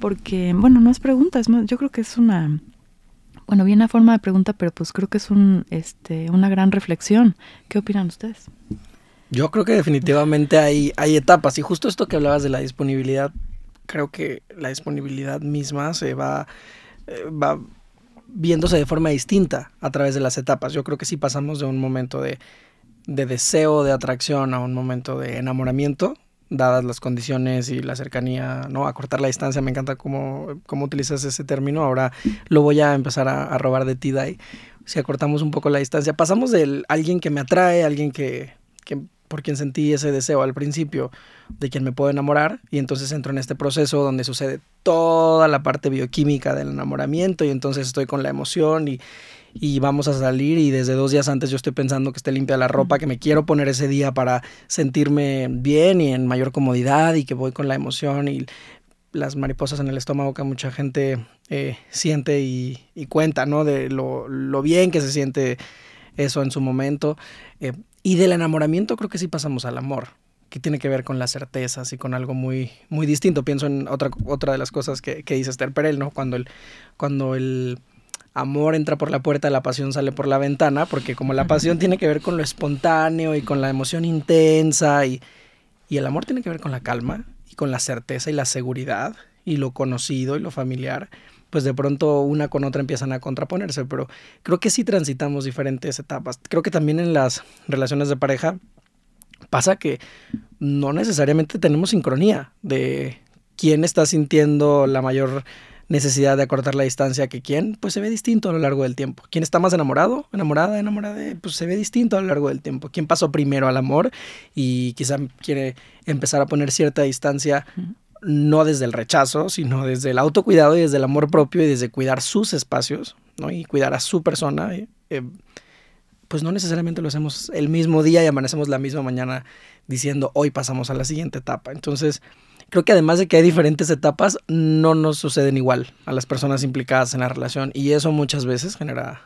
porque bueno, no es pregunta, es más, yo creo que es una bueno, viene a forma de pregunta, pero pues creo que es un, este, una gran reflexión. ¿Qué opinan ustedes? Yo creo que definitivamente hay, hay etapas y justo esto que hablabas de la disponibilidad, creo que la disponibilidad misma se va, eh, va viéndose de forma distinta a través de las etapas. Yo creo que sí pasamos de un momento de, de deseo, de atracción a un momento de enamoramiento dadas las condiciones y la cercanía, ¿no? A cortar la distancia, me encanta cómo, cómo utilizas ese término, ahora lo voy a empezar a, robar de ti, Dai. Si acortamos un poco la distancia, pasamos de alguien que me atrae, alguien que, que por quien sentí ese deseo al principio, de quien me puedo enamorar, y entonces entro en este proceso donde sucede toda la parte bioquímica del enamoramiento, y entonces estoy con la emoción y, y vamos a salir y desde dos días antes yo estoy pensando que esté limpia la ropa, que me quiero poner ese día para sentirme bien y en mayor comodidad y que voy con la emoción y las mariposas en el estómago que mucha gente eh, siente y, cuenta, ¿no? De lo, bien que se siente eso en su momento. Eh, y del enamoramiento creo que sí pasamos al amor que tiene que ver con las certezas y con algo muy, muy distinto. Pienso en otra, otra de las cosas que, que dice Esther Perel, ¿no? Cuando el, cuando el amor entra por la puerta, la pasión sale por la ventana, porque como la pasión tiene que ver con lo espontáneo y con la emoción intensa y, y el amor tiene que ver con la calma y con la certeza y la seguridad y lo conocido y lo familiar, pues de pronto una con otra empiezan a contraponerse, pero creo que sí transitamos diferentes etapas. Creo que también en las relaciones de pareja pasa que no necesariamente tenemos sincronía de quién está sintiendo la mayor necesidad de acortar la distancia que quién, pues se ve distinto a lo largo del tiempo. ¿Quién está más enamorado, enamorada, enamorada, pues se ve distinto a lo largo del tiempo. ¿Quién pasó primero al amor y quizá quiere empezar a poner cierta distancia, no desde el rechazo, sino desde el autocuidado y desde el amor propio y desde cuidar sus espacios, ¿no? Y cuidar a su persona. Eh, pues no necesariamente lo hacemos el mismo día y amanecemos la misma mañana diciendo hoy pasamos a la siguiente etapa. Entonces, creo que además de que hay diferentes etapas, no nos suceden igual a las personas implicadas en la relación y eso muchas veces genera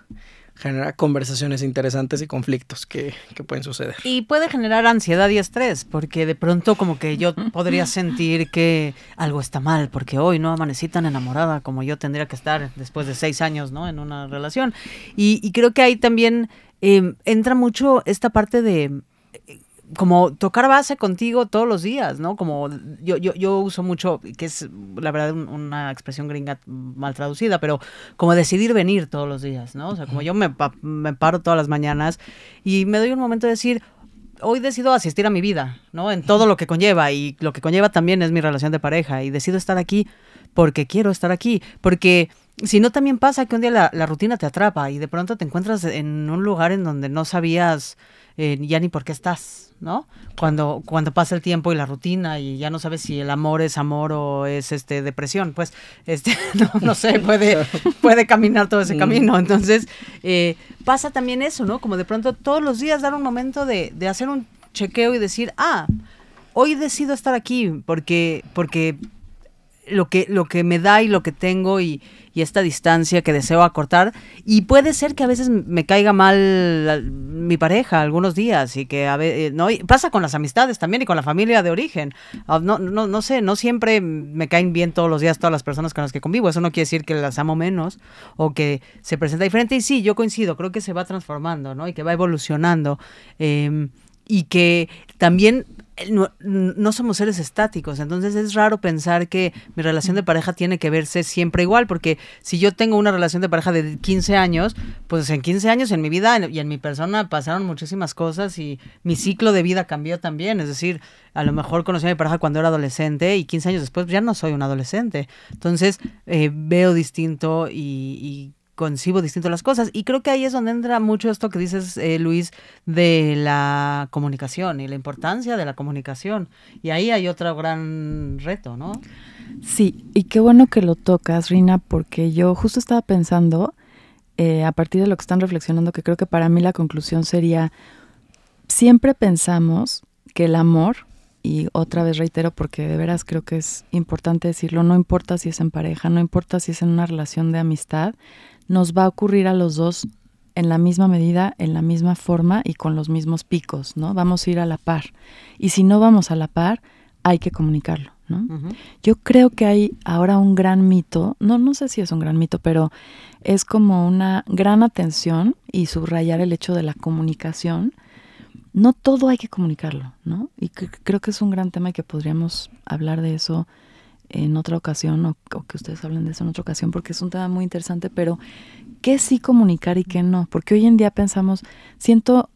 genera conversaciones interesantes y conflictos que, que, pueden suceder. Y puede generar ansiedad y estrés, porque de pronto como que yo podría sentir que algo está mal, porque hoy no amanecí tan enamorada como yo tendría que estar después de seis años, ¿no? En una relación. Y, y creo que ahí también eh, entra mucho esta parte de como tocar base contigo todos los días, ¿no? Como yo, yo, yo uso mucho, que es la verdad una expresión gringa mal traducida, pero como decidir venir todos los días, ¿no? O sea, como yo me, me paro todas las mañanas y me doy un momento de decir, hoy decido asistir a mi vida, ¿no? En todo lo que conlleva y lo que conlleva también es mi relación de pareja y decido estar aquí porque quiero estar aquí, porque si no también pasa que un día la, la rutina te atrapa y de pronto te encuentras en un lugar en donde no sabías eh, ya ni por qué estás, ¿no? Cuando, cuando pasa el tiempo y la rutina y ya no sabes si el amor es amor o es este depresión, pues este no, sé, puede, puede caminar todo ese mm. camino. Entonces, eh, pasa también eso, ¿no? Como de pronto todos los días dar un momento de, de hacer un chequeo y decir, ah, hoy decido estar aquí porque, porque lo que, lo que me da y lo que tengo y, esta distancia que deseo acortar. Y puede ser que a veces me caiga mal mi pareja algunos días y que a veces, eh, ¿no? pasa con las amistades también y con la familia de origen. Ah, no, no, no sé, no siempre me caen bien todos los días todas las personas con las que convivo. Eso no quiere decir que las amo menos o que se presenta diferente. Y sí, yo coincido, creo que se va transformando, ¿no? Y que va evolucionando. Em, y que también no, somos seres estáticos, entonces es raro pensar que mi relación de pareja tiene que verse siempre igual, porque si yo tengo una relación de pareja de 15 años, pues en 15 años en mi vida y en mi persona pasaron muchísimas cosas y mi ciclo de vida cambió también, es decir, a lo mejor conocí a mi pareja cuando era adolescente y 15 años después ya no soy un adolescente, entonces eh, veo distinto y concibo distinto las cosas. Y creo que ahí es donde entra mucho esto que dices, eh, Luis, de la comunicación y la importancia de la comunicación. Y ahí hay otro gran reto, ¿no? Sí, y qué bueno que lo tocas, Rina, porque yo justo estaba pensando, eh, a partir de lo que están reflexionando, que creo que para mí la conclusión sería, siempre pensamos que el amor, y otra vez reitero porque de veras creo que es importante decirlo, no importa si es en pareja, no importa si es en una relación de amistad, nos va a ocurrir a los dos en la misma medida, en la misma forma y con los mismos picos, ¿no? Vamos a ir a la par. Y si no vamos a la par, hay que comunicarlo, ¿no? Yo creo que hay ahora un gran mito, no, no sé si es un gran mito, pero es como una gran atención y subrayar el hecho de la comunicación. No todo hay que comunicarlo, ¿no? Y creo que es un gran tema y que podríamos hablar de eso en otra ocasión o, que ustedes hablen de eso en otra ocasión porque es un tema muy interesante, pero ¿qué sí comunicar y qué no? Porque hoy en día pensamos, siento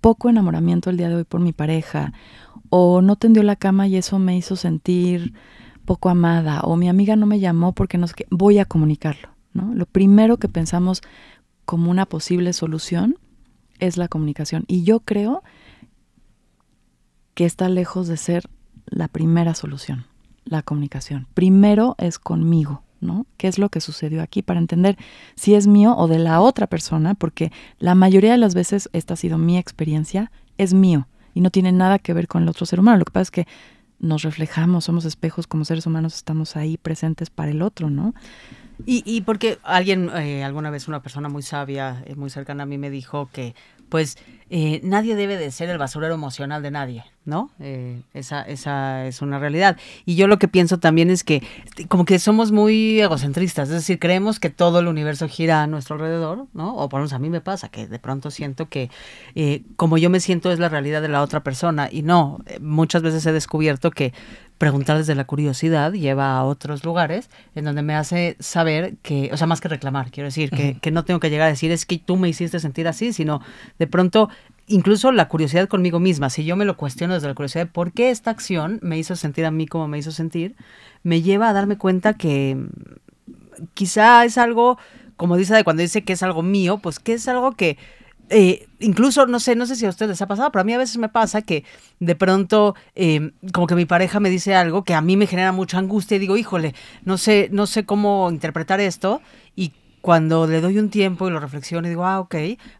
poco enamoramiento el día de hoy por mi pareja o no tendió la cama y eso me hizo sentir poco amada o mi amiga no me llamó porque no sé qué, voy a comunicarlo, ¿no? Lo primero que pensamos como una posible solución es la comunicación y yo creo que está lejos de ser la primera solución la comunicación. Primero es conmigo, ¿no? ¿Qué es lo que sucedió aquí? Para entender si es mío o de la otra persona, porque la mayoría de las veces esta ha sido mi experiencia, es mío y no tiene nada que ver con el otro ser humano. Lo que pasa es que nos reflejamos, somos espejos como seres humanos, estamos ahí presentes para el otro, ¿no? Y, y porque alguien, eh, alguna vez una persona muy sabia, eh, muy cercana a mí, me dijo que pues eh, nadie debe de ser el basurero emocional de nadie, ¿no? Eh, esa, esa es una realidad. Y yo lo que pienso también es que como que somos muy egocentristas, es decir, creemos que todo el universo gira a nuestro alrededor, ¿no? O por lo menos a mí me pasa, que de pronto siento que eh, como yo me siento es la realidad de la otra persona y no, muchas veces he descubierto que preguntar desde la curiosidad lleva a otros lugares en donde me hace saber que, o sea, más que reclamar, quiero decir, que, que no tengo que llegar a decir es que tú me hiciste sentir así, sino de pronto incluso la curiosidad conmigo misma, si yo me lo cuestiono desde la curiosidad, ¿por qué esta acción me hizo sentir a mí como me hizo sentir? Me lleva a darme cuenta que mm, quizá es algo, como dice cuando dice que es algo mío, pues que es algo que eh, incluso, no sé, no sé si a ustedes les ha pasado, pero a mí a veces me pasa que de pronto, em, como que mi pareja me dice algo que a mí me genera mucha angustia y digo, híjole, no sé, no sé cómo interpretar esto y cuando le doy un tiempo y lo reflexiono y digo, ah, ok,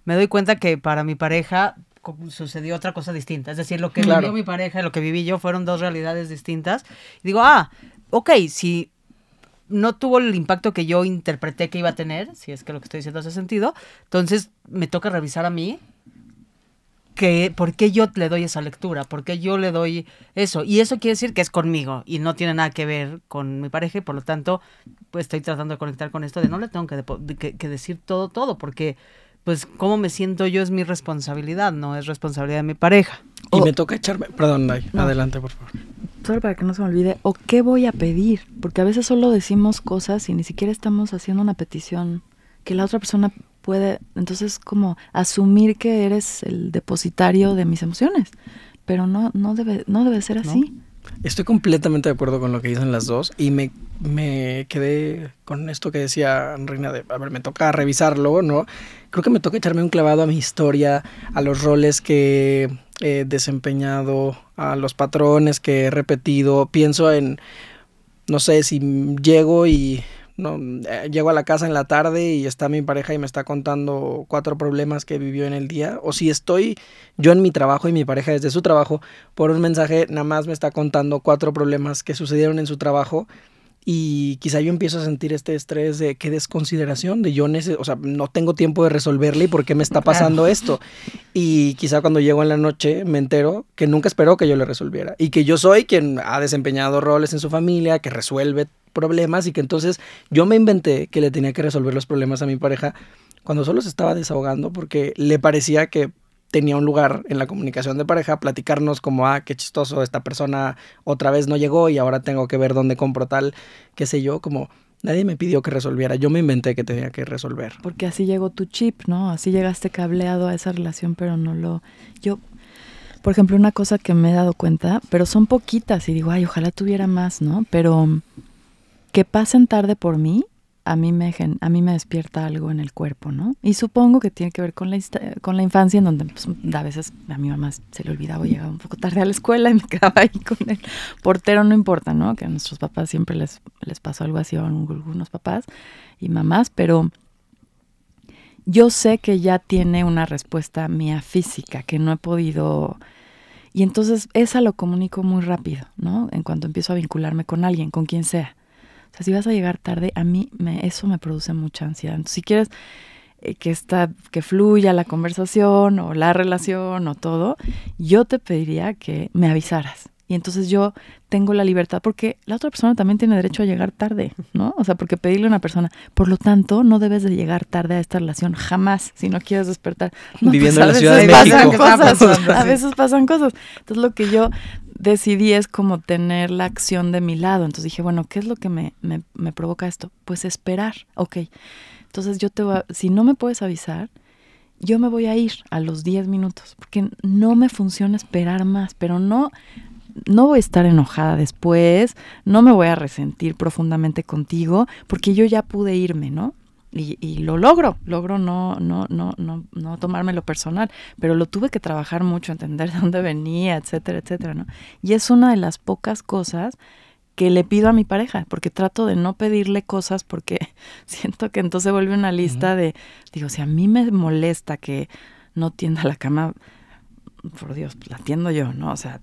me doy cuenta que para mi pareja sucedió otra cosa distinta. Es decir, lo que vivió mi pareja y lo que viví yo fueron dos realidades distintas. Y digo, ah, ok, si no tuvo el impacto que yo interpreté que iba a tener, si es que lo que estoy diciendo hace sentido, entonces me toca revisar a mí que por qué yo le doy esa lectura, por qué yo le doy eso. Y eso quiere decir que es conmigo y no tiene nada que ver con mi pareja y por lo tanto pues estoy tratando de conectar con esto de no le tengo que, que, decir todo, todo, porque pues cómo me siento yo es mi responsabilidad, no es responsabilidad de mi pareja. Y me toca echarme, perdón, adelante por favor solo para que no se me olvide, o qué voy a pedir, porque a veces solo decimos cosas y ni siquiera estamos haciendo una petición que la otra persona puede, entonces como asumir que eres el depositario de mis emociones, pero no, no, debe, no debe ser así. Estoy completamente de acuerdo con lo que dicen las dos y me, me quedé con esto que decía Reina de, a ver, me toca revisarlo, ¿no? Creo que me toca echarme un clavado a mi historia, a los roles que he desempeñado, a los patrones que he repetido. Pienso en, no sé, si llego y no, eh, llego a la casa en la tarde y está mi pareja y me está contando cuatro problemas que vivió en el día, o si estoy yo en mi trabajo y mi pareja desde su trabajo, por un mensaje nada más me está contando cuatro problemas que sucedieron en su trabajo y quizá yo empiezo a sentir este estrés de qué desconsideración, de yo o sea, no tengo tiempo de resolverle y por qué me está pasando esto. Y quizá cuando llego en la noche me entero que nunca esperó que yo le resolviera y que yo soy quien ha desempeñado roles en su familia, que resuelve problemas y que entonces yo me inventé que le tenía que resolver los problemas a mi pareja cuando solo se estaba desahogando porque le parecía que tenía un lugar en la comunicación de pareja, platicarnos como, ah, qué chistoso, esta persona otra vez no llegó y ahora tengo que ver dónde compro tal, qué sé yo, como nadie me pidió que resolviera, yo me inventé que tenía que resolver. Porque así llegó tu chip, ¿no? Así llegaste cableado a esa relación, pero no lo... Yo, por ejemplo, una cosa que me he dado cuenta, pero son poquitas y digo, ay, ojalá tuviera más, ¿no? Pero que pasen tarde por mí a mí me a mí me despierta algo en el cuerpo, ¿no? Y supongo que tiene que ver con la con la infancia en donde pues, a veces a mi mamá se le olvidaba llegaba un poco tarde a la escuela y me quedaba ahí con el portero, no importa, ¿no? Que a nuestros papás siempre les les pasó algo así a algunos papás y mamás, pero yo sé que ya tiene una respuesta mía física que no he podido y entonces esa lo comunico muy rápido, ¿no? En cuanto empiezo a vincularme con alguien, con quien sea sea, si vas a llegar tarde, a mí me, eso me produce mucha ansiedad. Entonces, si quieres eh, que, está, que fluya la conversación o la relación o todo, yo te pediría que me avisaras. Y entonces yo tengo la libertad, porque la otra persona también tiene derecho a llegar tarde, ¿no? O sea, porque pedirle a una persona, por lo tanto, no debes de llegar tarde a esta relación jamás, si no quieres despertar. Viviendo pues en la Ciudad de México. Cosas, a veces pasan cosas. Entonces lo que yo decidí es como tener la acción de mi lado. Entonces dije, bueno, ¿qué es lo que me, me, me provoca esto? Pues esperar, ok. Entonces yo te voy a, si no me puedes avisar, yo me voy a ir a los 10 minutos, porque no me funciona esperar más, pero no, no voy a estar enojada después, no me voy a resentir profundamente contigo, porque yo ya pude irme, ¿no? Y, lo logro, logro no, no, no, no, no tomármelo personal, pero lo tuve que trabajar mucho, entender de dónde venía, etcétera, etcétera, ¿no? Y es una de las pocas cosas que le pido a mi pareja, porque trato de no pedirle cosas porque siento que entonces vuelve una lista de, digo, si a mí me molesta que no tienda la cama, por Dios, pues la tiendo yo, ¿no? O sea,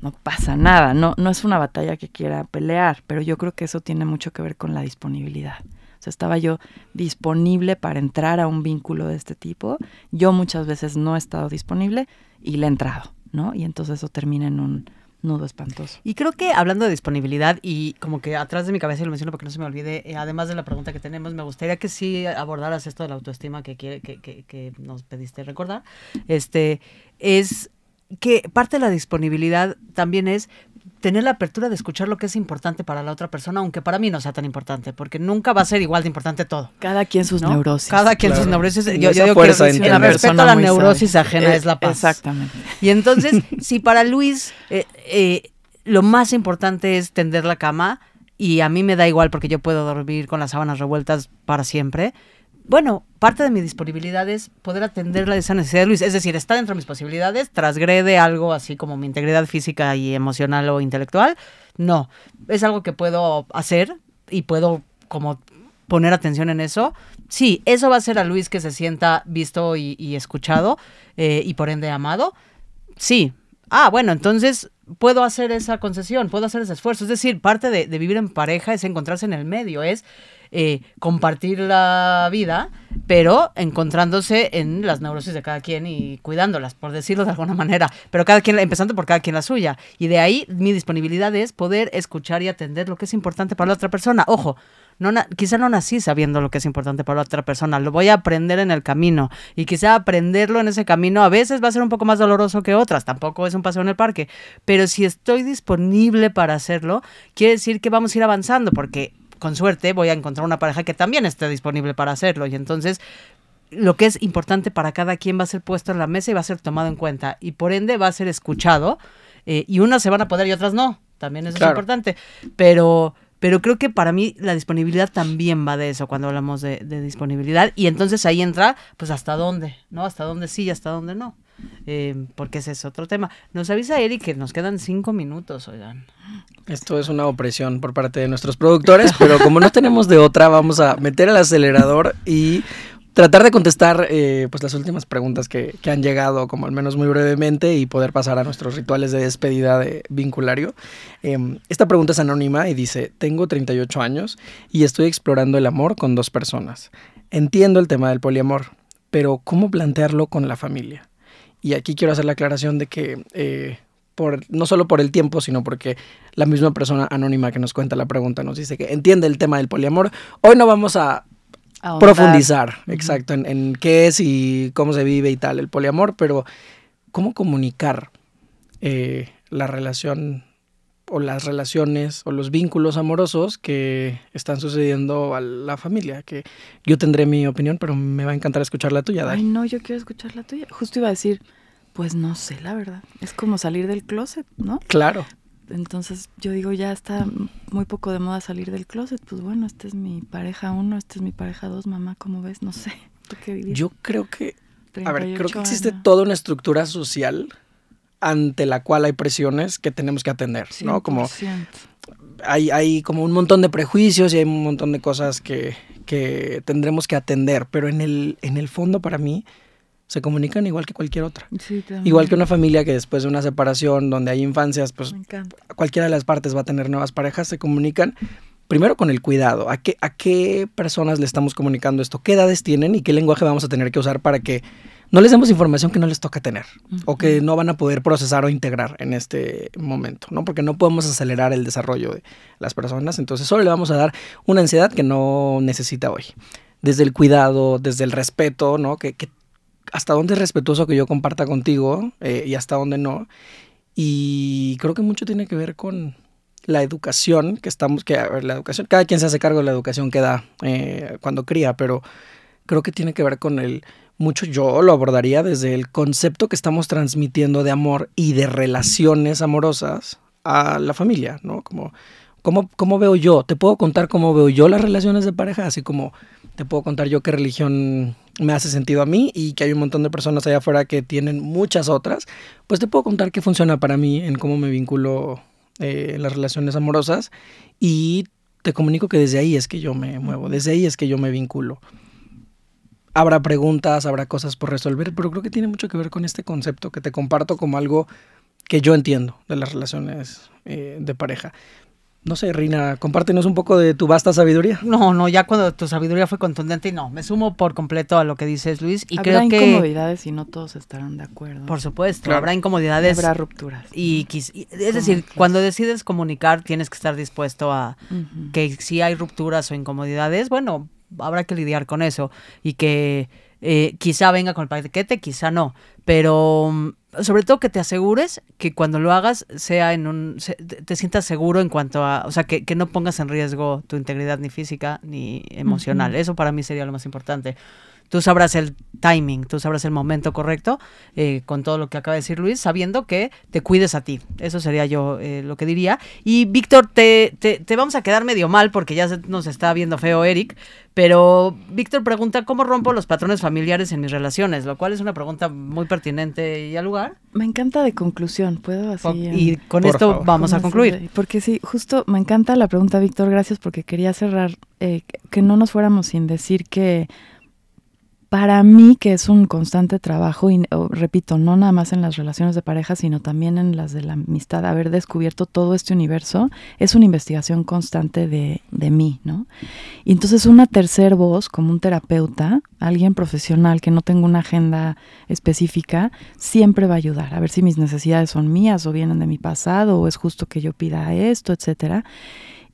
no pasa nada, no, no es una batalla que quiera pelear, pero yo creo que eso tiene mucho que ver con la disponibilidad. Sea, estaba yo disponible para entrar a un vínculo de este tipo. Yo muchas veces no he estado disponible y le he entrado, ¿no? Y entonces eso termina en un nudo espantoso. Y creo que hablando de disponibilidad y como que atrás de mi cabeza, y lo menciono porque no se me olvide, eh, además de la pregunta que tenemos, me gustaría que sí abordaras esto de la autoestima que, que, que, que nos pediste recordar. Este, es que parte de la disponibilidad también es tener la apertura de escuchar lo que es importante para la otra persona, aunque para mí no sea tan importante, porque nunca va a ser igual de importante todo. Cada quien sus neurosis. Cada quien sus neurosis. Yo, yo digo que el respeto a la neurosis ajena es la paz. Exactamente. Y entonces, si para Luis eh, eh, lo más importante es tender la cama, y a mí me da igual porque yo puedo dormir con las sábanas revueltas para siempre, bueno, parte de mi disponibilidad es poder atender la esa necesidad de Luis. Es decir, está dentro de mis posibilidades, trasgrede algo así como mi integridad física y emocional o intelectual. No, es algo que puedo hacer y puedo como poner atención en eso. Sí, eso va a hacer a Luis que se sienta visto y, escuchado eh, y por ende amado. Sí. Ah, bueno, entonces puedo hacer esa concesión, puedo hacer ese esfuerzo. Es decir, parte de, de vivir en pareja es encontrarse en el medio, es eh, compartir la vida, pero encontrándose en las neurosis de cada quien y cuidándolas, por decirlo de alguna manera, pero cada quien, empezando por cada quien la suya. Y de ahí mi disponibilidad es poder escuchar y atender lo que es importante para la otra persona. Ojo, no quizá no nací sabiendo lo que es importante para la otra persona, lo voy a aprender en el camino. Y quizá aprenderlo en ese camino a veces va a ser un poco más doloroso que otras, tampoco es un paseo en el parque, pero si estoy disponible para hacerlo, quiere decir que vamos a ir avanzando porque con suerte voy a encontrar una pareja que también esté disponible para hacerlo. Y entonces lo que es importante para cada quien va a ser puesto en la mesa y va a ser tomado en cuenta. Y por ende va a ser escuchado. Eh, y unas se van a poder y otras no. También eso es importante. Pero, pero creo que para mí la disponibilidad también va de eso cuando hablamos de, disponibilidad. Y entonces ahí entra, pues hasta dónde, ¿no? Hasta dónde sí y hasta dónde no. Eh, porque ese es otro tema. Nos avisa Eric que nos quedan cinco minutos, oigan. Esto es una opresión por parte de nuestros productores, pero como no tenemos de otra, vamos a meter el acelerador y tratar de contestar eh, pues las últimas preguntas que, han llegado, como al menos muy brevemente, y poder pasar a nuestros rituales de despedida de vinculario. Em, esta pregunta es anónima y dice, tengo 38 años y estoy explorando el amor con dos personas. Entiendo el tema del poliamor, pero ¿cómo plantearlo con la familia? Y aquí quiero hacer la aclaración de que eh, por, no solo por el tiempo, sino porque la misma persona anónima que nos cuenta la pregunta nos dice que entiende el tema del poliamor. Hoy no vamos a profundizar, exacto, en, qué es y cómo se vive y tal el poliamor, pero cómo comunicar eh, la relación o las relaciones o los vínculos amorosos que están sucediendo a la familia, que yo tendré mi opinión, pero me va a encantar escuchar la tuya, Ay, no, yo quiero escuchar la tuya. Justo iba a decir, pues no sé, la verdad. Es como salir del closet, ¿no? Claro. Entonces yo digo, ya está muy poco de moda salir del closet. Pues bueno, esta es mi pareja uno, esta es mi pareja dos, mamá, ¿cómo ves? No sé. ¿Tú qué dirías? Yo creo que, a ver, creo que 38 existe años. toda una estructura social ante la cual hay presiones que tenemos que atender, ¿no? Como 100%. hay, hay como un montón de prejuicios y hay un montón de cosas que, que tendremos que atender, pero en el, en el fondo para mí se comunican igual que cualquier otra. Sí. Igual que una familia que después de una separación donde hay infancias, pues cualquiera de las partes va a tener nuevas parejas, se comunican primero con el cuidado. ¿A qué, ¿A qué personas le estamos comunicando esto? ¿Qué edades tienen y qué lenguaje vamos a tener que usar para que no les demos información que no les toca tener o que no van a poder procesar o integrar en este momento? ¿no? Porque no podemos acelerar el desarrollo de las personas, entonces solo le vamos a dar una ansiedad que no necesita hoy. Desde el cuidado, desde el respeto, ¿no? Que, que hasta dónde es respetuoso que yo comparta contigo eh, y hasta dónde no. Y creo que mucho tiene que ver con la educación que estamos, que a la educación, cada quien se hace cargo de la educación que da eh, cuando cría, pero creo que tiene que ver con el, mucho yo lo abordaría desde el concepto que estamos transmitiendo de amor y de relaciones amorosas a la familia, ¿no? Como, ¿cómo, ¿Cómo veo yo? Te puedo contar cómo veo yo las relaciones de pareja, así como te puedo contar yo qué religión me hace sentido a mí y que hay un montón de personas allá afuera que tienen muchas otras, pues te puedo contar qué funciona para mí en cómo me vinculo eh, en las relaciones amorosas y te comunico que desde ahí es que yo me muevo, desde ahí es que yo me vinculo. Habrá preguntas, habrá cosas por resolver, pero creo que tiene mucho que ver con este concepto que te comparto como algo que yo entiendo de las relaciones eh, de pareja. No sé, Rina, compártenos un poco de tu vasta sabiduría. No, no, ya cuando tu sabiduría fue contundente y no, me sumo por completo a lo que dices Luis y Habrá creo que incomodidades y no todos estarán de acuerdo. por supuesto, Claro. habrá incomodidades Habrá rupturas. y y- es decir, cuando decides comunicar tienes que estar dispuesto a que si hay rupturas o incomodidades, bueno, habrá que lidiar con eso y que eh, quizá venga con el paquete, quizá no, pero mm, sobre todo que te asegures que cuando lo hagas sea en un se- te sientas seguro en cuanto a, o sea, que, que no pongas en riesgo tu integridad ni física ni emocional. Eso para mí sería lo más importante. Tú sabrás el timing, tú sabrás el momento correcto eh, con todo lo que acaba de decir Luis, sabiendo que te cuides a ti. Eso sería yo eh, lo que diría. Y Víctor, te, te, te vamos a quedar medio mal porque ya se- nos está viendo feo Eric, pero Víctor pregunta, ¿cómo rompo los patrones familiares en mis relaciones? Lo cual es una pregunta muy pertinente y al lugar. Me encanta de conclusión, ¿puedo así? y con esto favor. vamos a concluir. Porque sí, justo me encanta la pregunta, Víctor, gracias porque quería cerrar, eh, que no nos fuéramos sin decir que para mí, que es un constante trabajo, y o, repito, no nada más en las relaciones de pareja, sino también en las de la amistad, haber descubierto todo este universo, es una investigación constante de, de mí, ¿no? Y entonces una tercer voz, como un terapeuta, alguien profesional que no tenga una agenda específica, siempre va a ayudar a ver si mis necesidades son mías o vienen de mi pasado o es justo que yo pida esto, etcétera.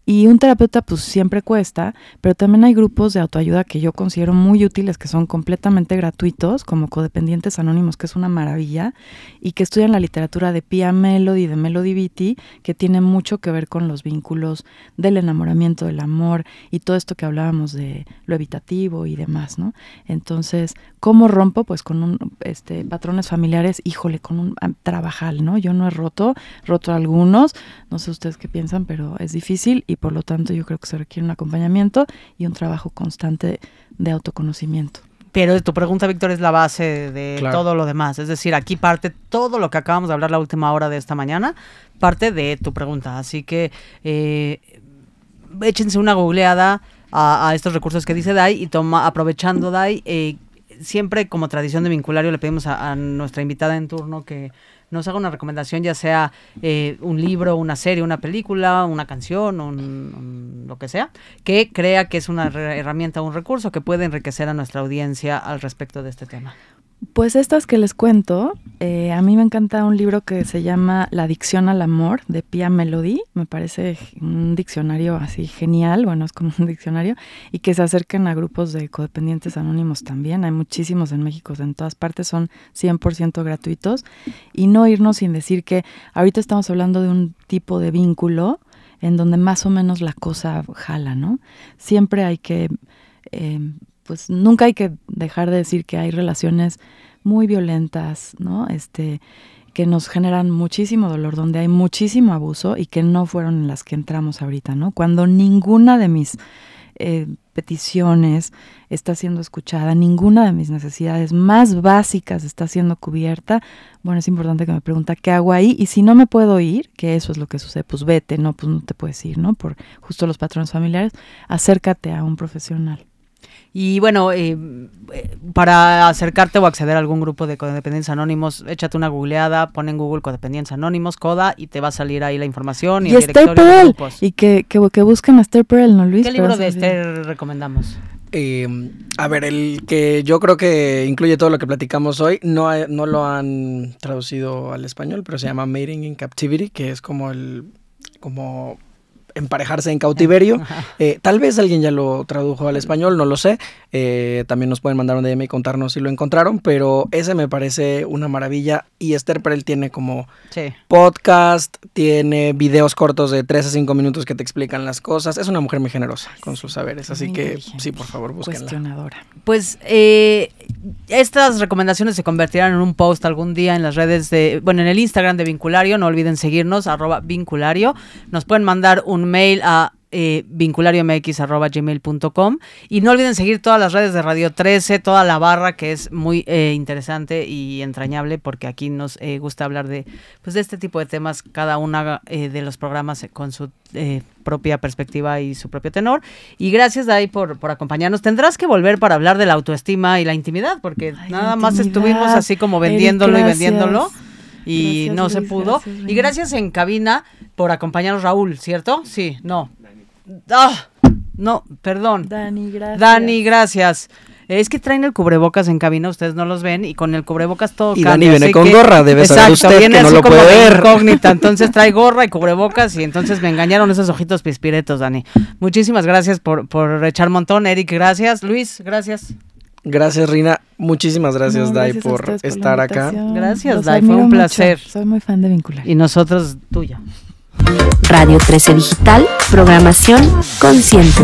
Y un terapeuta pues siempre cuesta, pero también hay grupos de autoayuda que yo considero muy útiles, que son completamente gratuitos, como Codependientes Anónimos, que es una maravilla, y que estudian la literatura de Pia Melody, de Melody Beatty, que tiene mucho que ver con los vínculos del enamoramiento, del amor y todo esto que hablábamos de lo evitativo y demás, ¿no? Entonces, ¿cómo rompo? Pues con un, este, patrones familiares, híjole, con un ah, trabajal, ¿no? Yo no he roto, roto algunos, no sé ustedes qué piensan, pero es difícil y por lo tanto yo creo que se requiere un acompañamiento y un trabajo constante de autoconocimiento. Pero tu pregunta, Víctor, es la base de Claro. todo lo demás. Es decir, aquí parte todo lo que acabamos de hablar la última hora de esta mañana, parte de tu pregunta. Así que eh, échense una googleada a, a estos recursos que dice Dai y toma, aprovechando Dai, eh, siempre como tradición de vinculario le pedimos a, a nuestra invitada en turno que nos haga una recomendación, ya sea eh, un libro, una serie, una película, una canción, un, un- lo que sea, que crea que es una herramienta un recurso que puede enriquecer a nuestra audiencia al respecto de este tema. Pues estas que les cuento, eh, a mí me encanta un libro que se llama La adicción al amor de Pia Melody, me parece un diccionario así genial, bueno, es como un diccionario, y que se acerquen a grupos de codependientes anónimos también, hay muchísimos en México, en todas partes son 100% gratuitos, y no irnos sin decir que ahorita estamos hablando de un tipo de vínculo en donde más o menos la cosa jala, ¿no? Siempre hay que... eh, pues nunca hay que dejar de decir que hay relaciones muy violentas, ¿no? Este, que nos generan muchísimo dolor, donde hay muchísimo abuso y que no fueron en las que entramos ahorita, ¿no? Cuando ninguna de mis eh, peticiones está siendo escuchada, ninguna de mis necesidades más básicas está siendo cubierta, bueno, es importante que me pregunta qué hago ahí y si no me puedo ir, que eso es lo que sucede, pues vete, no, pues no te puedes ir, ¿no? Por justo los patrones familiares, acércate a un profesional. Y bueno, eh, para acercarte o acceder a algún grupo de codependencia anónimos, échate una googleada, pon en Google codependencia anónimos, coda, y te va a salir ahí la información y, y el Esther directorio de Perel, grupos. y que, que, que busquen a Esther Perel, ¿no, Luis? ¿Qué libro de. Esther recomendamos? Eh, a ver, el que yo creo que incluye todo lo que platicamos hoy, no, hay- no lo han traducido al español, pero se llama Mating in Captivity, que es como el como emparejarse en cautiverio. Eh, tal vez alguien ya lo tradujo al español, no lo sé. Eh, también nos pueden mandar un DM y contarnos si lo encontraron, pero ese me parece una maravilla. Y Esther Perel tiene como Sí. podcast, tiene videos cortos de 3 a 5 minutos que te explican las cosas. Es una mujer muy generosa con sus saberes, así Muy que sí, por favor, búsquenla. Cuestionadora. Pues eh, estas recomendaciones se convertirán en un post algún día en las redes de, bueno, en el Instagram de Vinculario, no olviden seguirnos, arroba Vinculario. Nos pueden mandar un mail a eh, vinculariomx arroba gmail.com y no olviden seguir todas las redes de Radio 13, toda la barra que es muy eh, interesante y entrañable porque aquí nos eh, gusta hablar de, pues, de este tipo de temas, cada una eh, de los programas con su eh, propia perspectiva y su propio tenor. Y gracias, Dai, por, por acompañarnos. Tendrás que volver para hablar de la autoestima y la intimidad, porque Ay, nada más intimidad. estuvimos así como vendiéndolo y vendiéndolo. Y Gracias, no se Luis, pudo. gracias, y gracias en cabina por acompañarnos, Raúl, ¿cierto? Sí, no. Ah, no, perdón. Dani, gracias. Dani, gracias. Es que traen el cubrebocas en cabina, ustedes no los ven, y con el cubrebocas todo Y cambia, Dani viene con que- gorra, debe saber Exacto, usted viene que no así lo como puede de ver. incógnita, entonces trae gorra y cubrebocas, y entonces me engañaron esos ojitos pispiretos, Dani. Muchísimas gracias por, por echar montón, Eric, gracias. Luis, gracias. Gracias, Rina. Muchísimas gracias, No, Dai, gracias por estar acá. Gracias, Los Dai, fue un mucho. placer. Soy muy fan de Vincular. Y nosotros, tuya. Radio 13 Digital, programación consciente.